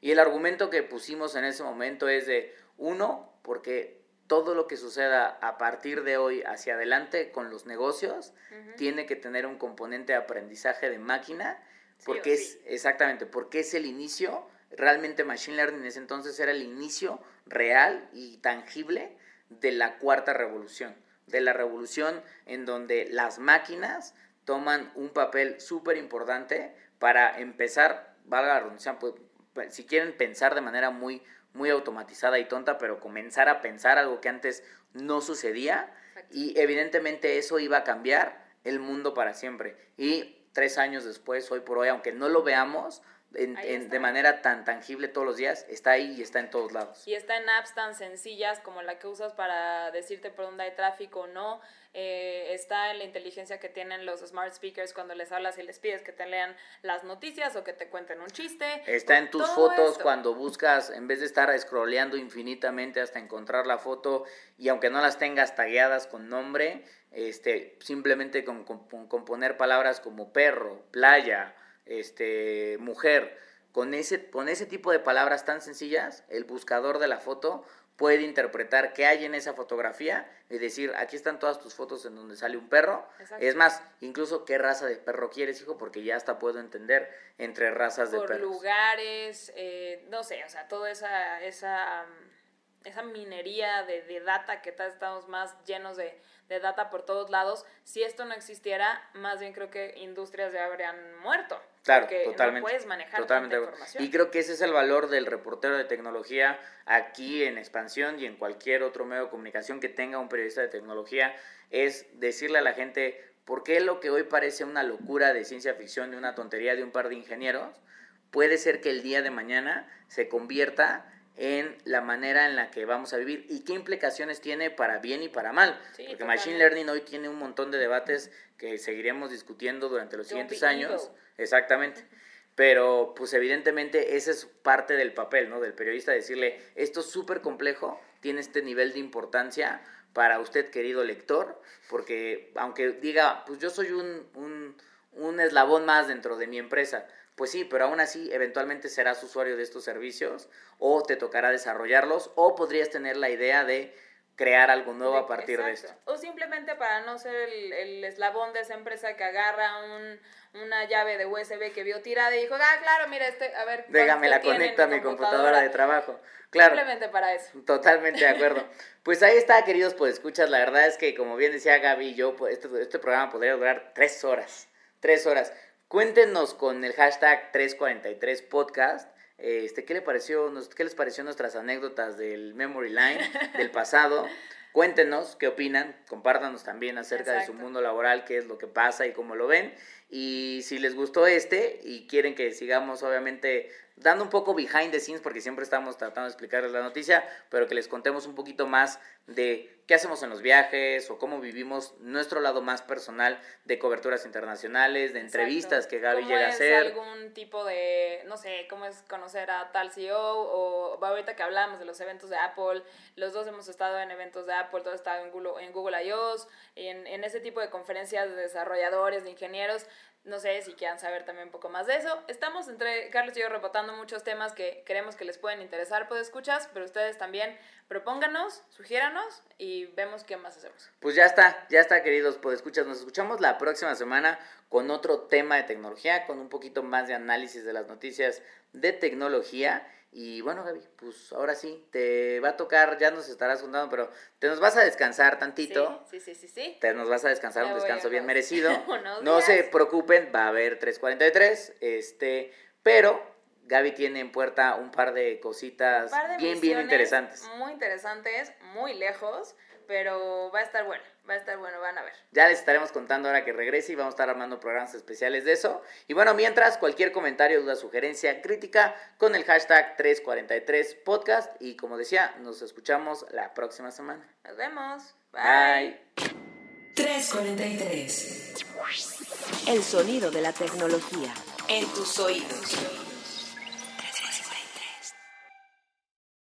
C: Y el argumento que pusimos en ese momento es de, uno, porque todo lo que suceda a partir de hoy hacia adelante con los negocios tiene que tener un componente de aprendizaje de máquina,
A: Sí
C: porque es, exactamente, porque es el inicio, realmente Machine Learning en ese entonces era el inicio real y tangible de la cuarta revolución, de la revolución en donde las máquinas toman un papel súper importante para empezar, valga la redundancia, pues, si quieren pensar de manera muy, muy automatizada y tonta, pero comenzar a pensar algo que antes no sucedía
A: Exacto.
C: y evidentemente eso iba a cambiar el mundo para siempre. Y tres años después, hoy por hoy, aunque no lo veamos en- en- de manera tan tangible todos los días, está ahí y está en todos lados.
A: Y está en apps tan sencillas como la que usas para decirte por dónde hay tráfico o no. Eh, está en la inteligencia que tienen los smart speakers cuando les hablas y les pides que te lean las noticias o que te cuenten un chiste.
C: Está en tus fotos
A: esto.
C: cuando buscas, en vez de estar scrolleando infinitamente hasta encontrar la foto y aunque no las tengas tagueadas con nombre, este, simplemente con, con- con componer palabras como perro, playa, este, mujer, con ese, con ese tipo de palabras tan sencillas, el buscador de la foto puede interpretar qué hay en esa fotografía y decir, aquí están todas tus fotos en donde sale un perro.
A: Exacto.
C: Es más, incluso qué raza de perro quieres, hijo, porque ya hasta puedo entender entre razas de
A: por
C: perros.
A: lugares, eh, no sé, o sea, toda esa, esa, mm, esa minería de, de data que ta- estamos más llenos de, de data por todos lados. Si esto no existiera, más bien creo que industrias ya habrían muerto.
C: Claro,
A: porque
C: totalmente.
A: no puedes manejar
C: totalmente.
A: tanta información.
C: Y creo que ese es el valor del reportero de tecnología aquí en Expansión y en cualquier otro medio de comunicación que tenga un periodista de tecnología, es decirle a la gente por qué lo que hoy parece una locura de ciencia ficción, de una tontería de un par de ingenieros, puede ser que el día de mañana se convierta en la manera en la que vamos a vivir y qué implicaciones tiene para bien y para mal.
A: Sí,
C: Porque
A: totalmente.
C: Machine Learning hoy tiene un montón de debates que seguiremos discutiendo durante los siguientes años. Exactamente. Pero pues evidentemente ese es parte del papel, ¿no? Del periodista decirle, esto es súper complejo, tiene este nivel de importancia para usted, querido lector, porque aunque diga, pues yo soy un, un, un eslabón más dentro de mi empresa, pues sí, pero aún así eventualmente serás usuario de estos servicios o te tocará desarrollarlos o podrías tener la idea de crear algo nuevo a partir de esto.
A: O simplemente para no ser el, el eslabón de esa empresa que agarra un, una llave de USB que vio tirada y dijo, ah, claro, mira, este, a ver.
C: Déjame la
A: ¿cuánto tiene en
C: conecto a mi computadora de trabajo. Claro.
A: Simplemente para eso.
C: Totalmente de acuerdo. Pues ahí está, queridos, pues escuchas. La verdad es que, como bien decía Gaby y yo, pues, este, este programa podría durar tres horas. Tres horas. Cuéntenos con el hashtag 343podcast. Este, ¿qué, le pareció, nos- ¿Qué les pareció nuestras anécdotas del Memory Line del pasado? Cuéntenos qué opinan, compártanos también acerca de su mundo laboral, qué es lo que pasa y cómo lo ven. Y si les gustó este y quieren que sigamos, obviamente, dando un poco behind the scenes, porque siempre estamos tratando de explicarles la noticia, pero que les contemos un poquito más de qué hacemos en los viajes o cómo vivimos nuestro lado más personal de coberturas internacionales, de entrevistas
A: Exacto.
C: que Gaby
A: ¿Cómo
C: llega a hacer.
A: algún tipo de, no sé, cómo es conocer a tal CEO o ahorita que hablamos de los eventos de Apple, los dos hemos estado en eventos de Apple, todo estado en Google, en Google I.O.S., en, en ese tipo de conferencias de desarrolladores, de ingenieros, no sé si quieran saber también un poco más de eso. Estamos entre Carlos y yo rebotando muchos temas que creemos que les pueden interesar, pues escuchas, pero ustedes también propónganos, sugiéranos y vemos qué más hacemos.
C: Pues ya está, ya está, queridos pues escuchas, nos escuchamos la próxima semana con otro tema de tecnología, con un poquito más de análisis de las noticias de tecnología. Y bueno, Gaby, pues ahora sí, te va a tocar, ya nos estarás contando, pero te nos vas a descansar tantito.
A: Sí, sí, sí, sí. sí.
C: Te nos vas a descansar un descanso bien merecido. No se preocupen, va a haber 343, este, pero Gaby tiene en puerta un par de cositas
A: Un par de
C: bien, bien interesantes.
A: Muy interesantes, muy lejos, pero va a estar bueno, va a estar bueno, van a ver.
C: Ya les estaremos contando ahora que regrese y vamos a estar armando programas especiales de eso. Y bueno, mientras, cualquier comentario, duda, sugerencia, crítica, con el hashtag 343podcast. Y como decía, nos escuchamos la próxima semana.
A: Nos vemos.
C: Bye.
B: 343.
D: El sonido de la tecnología.
B: En tus oídos.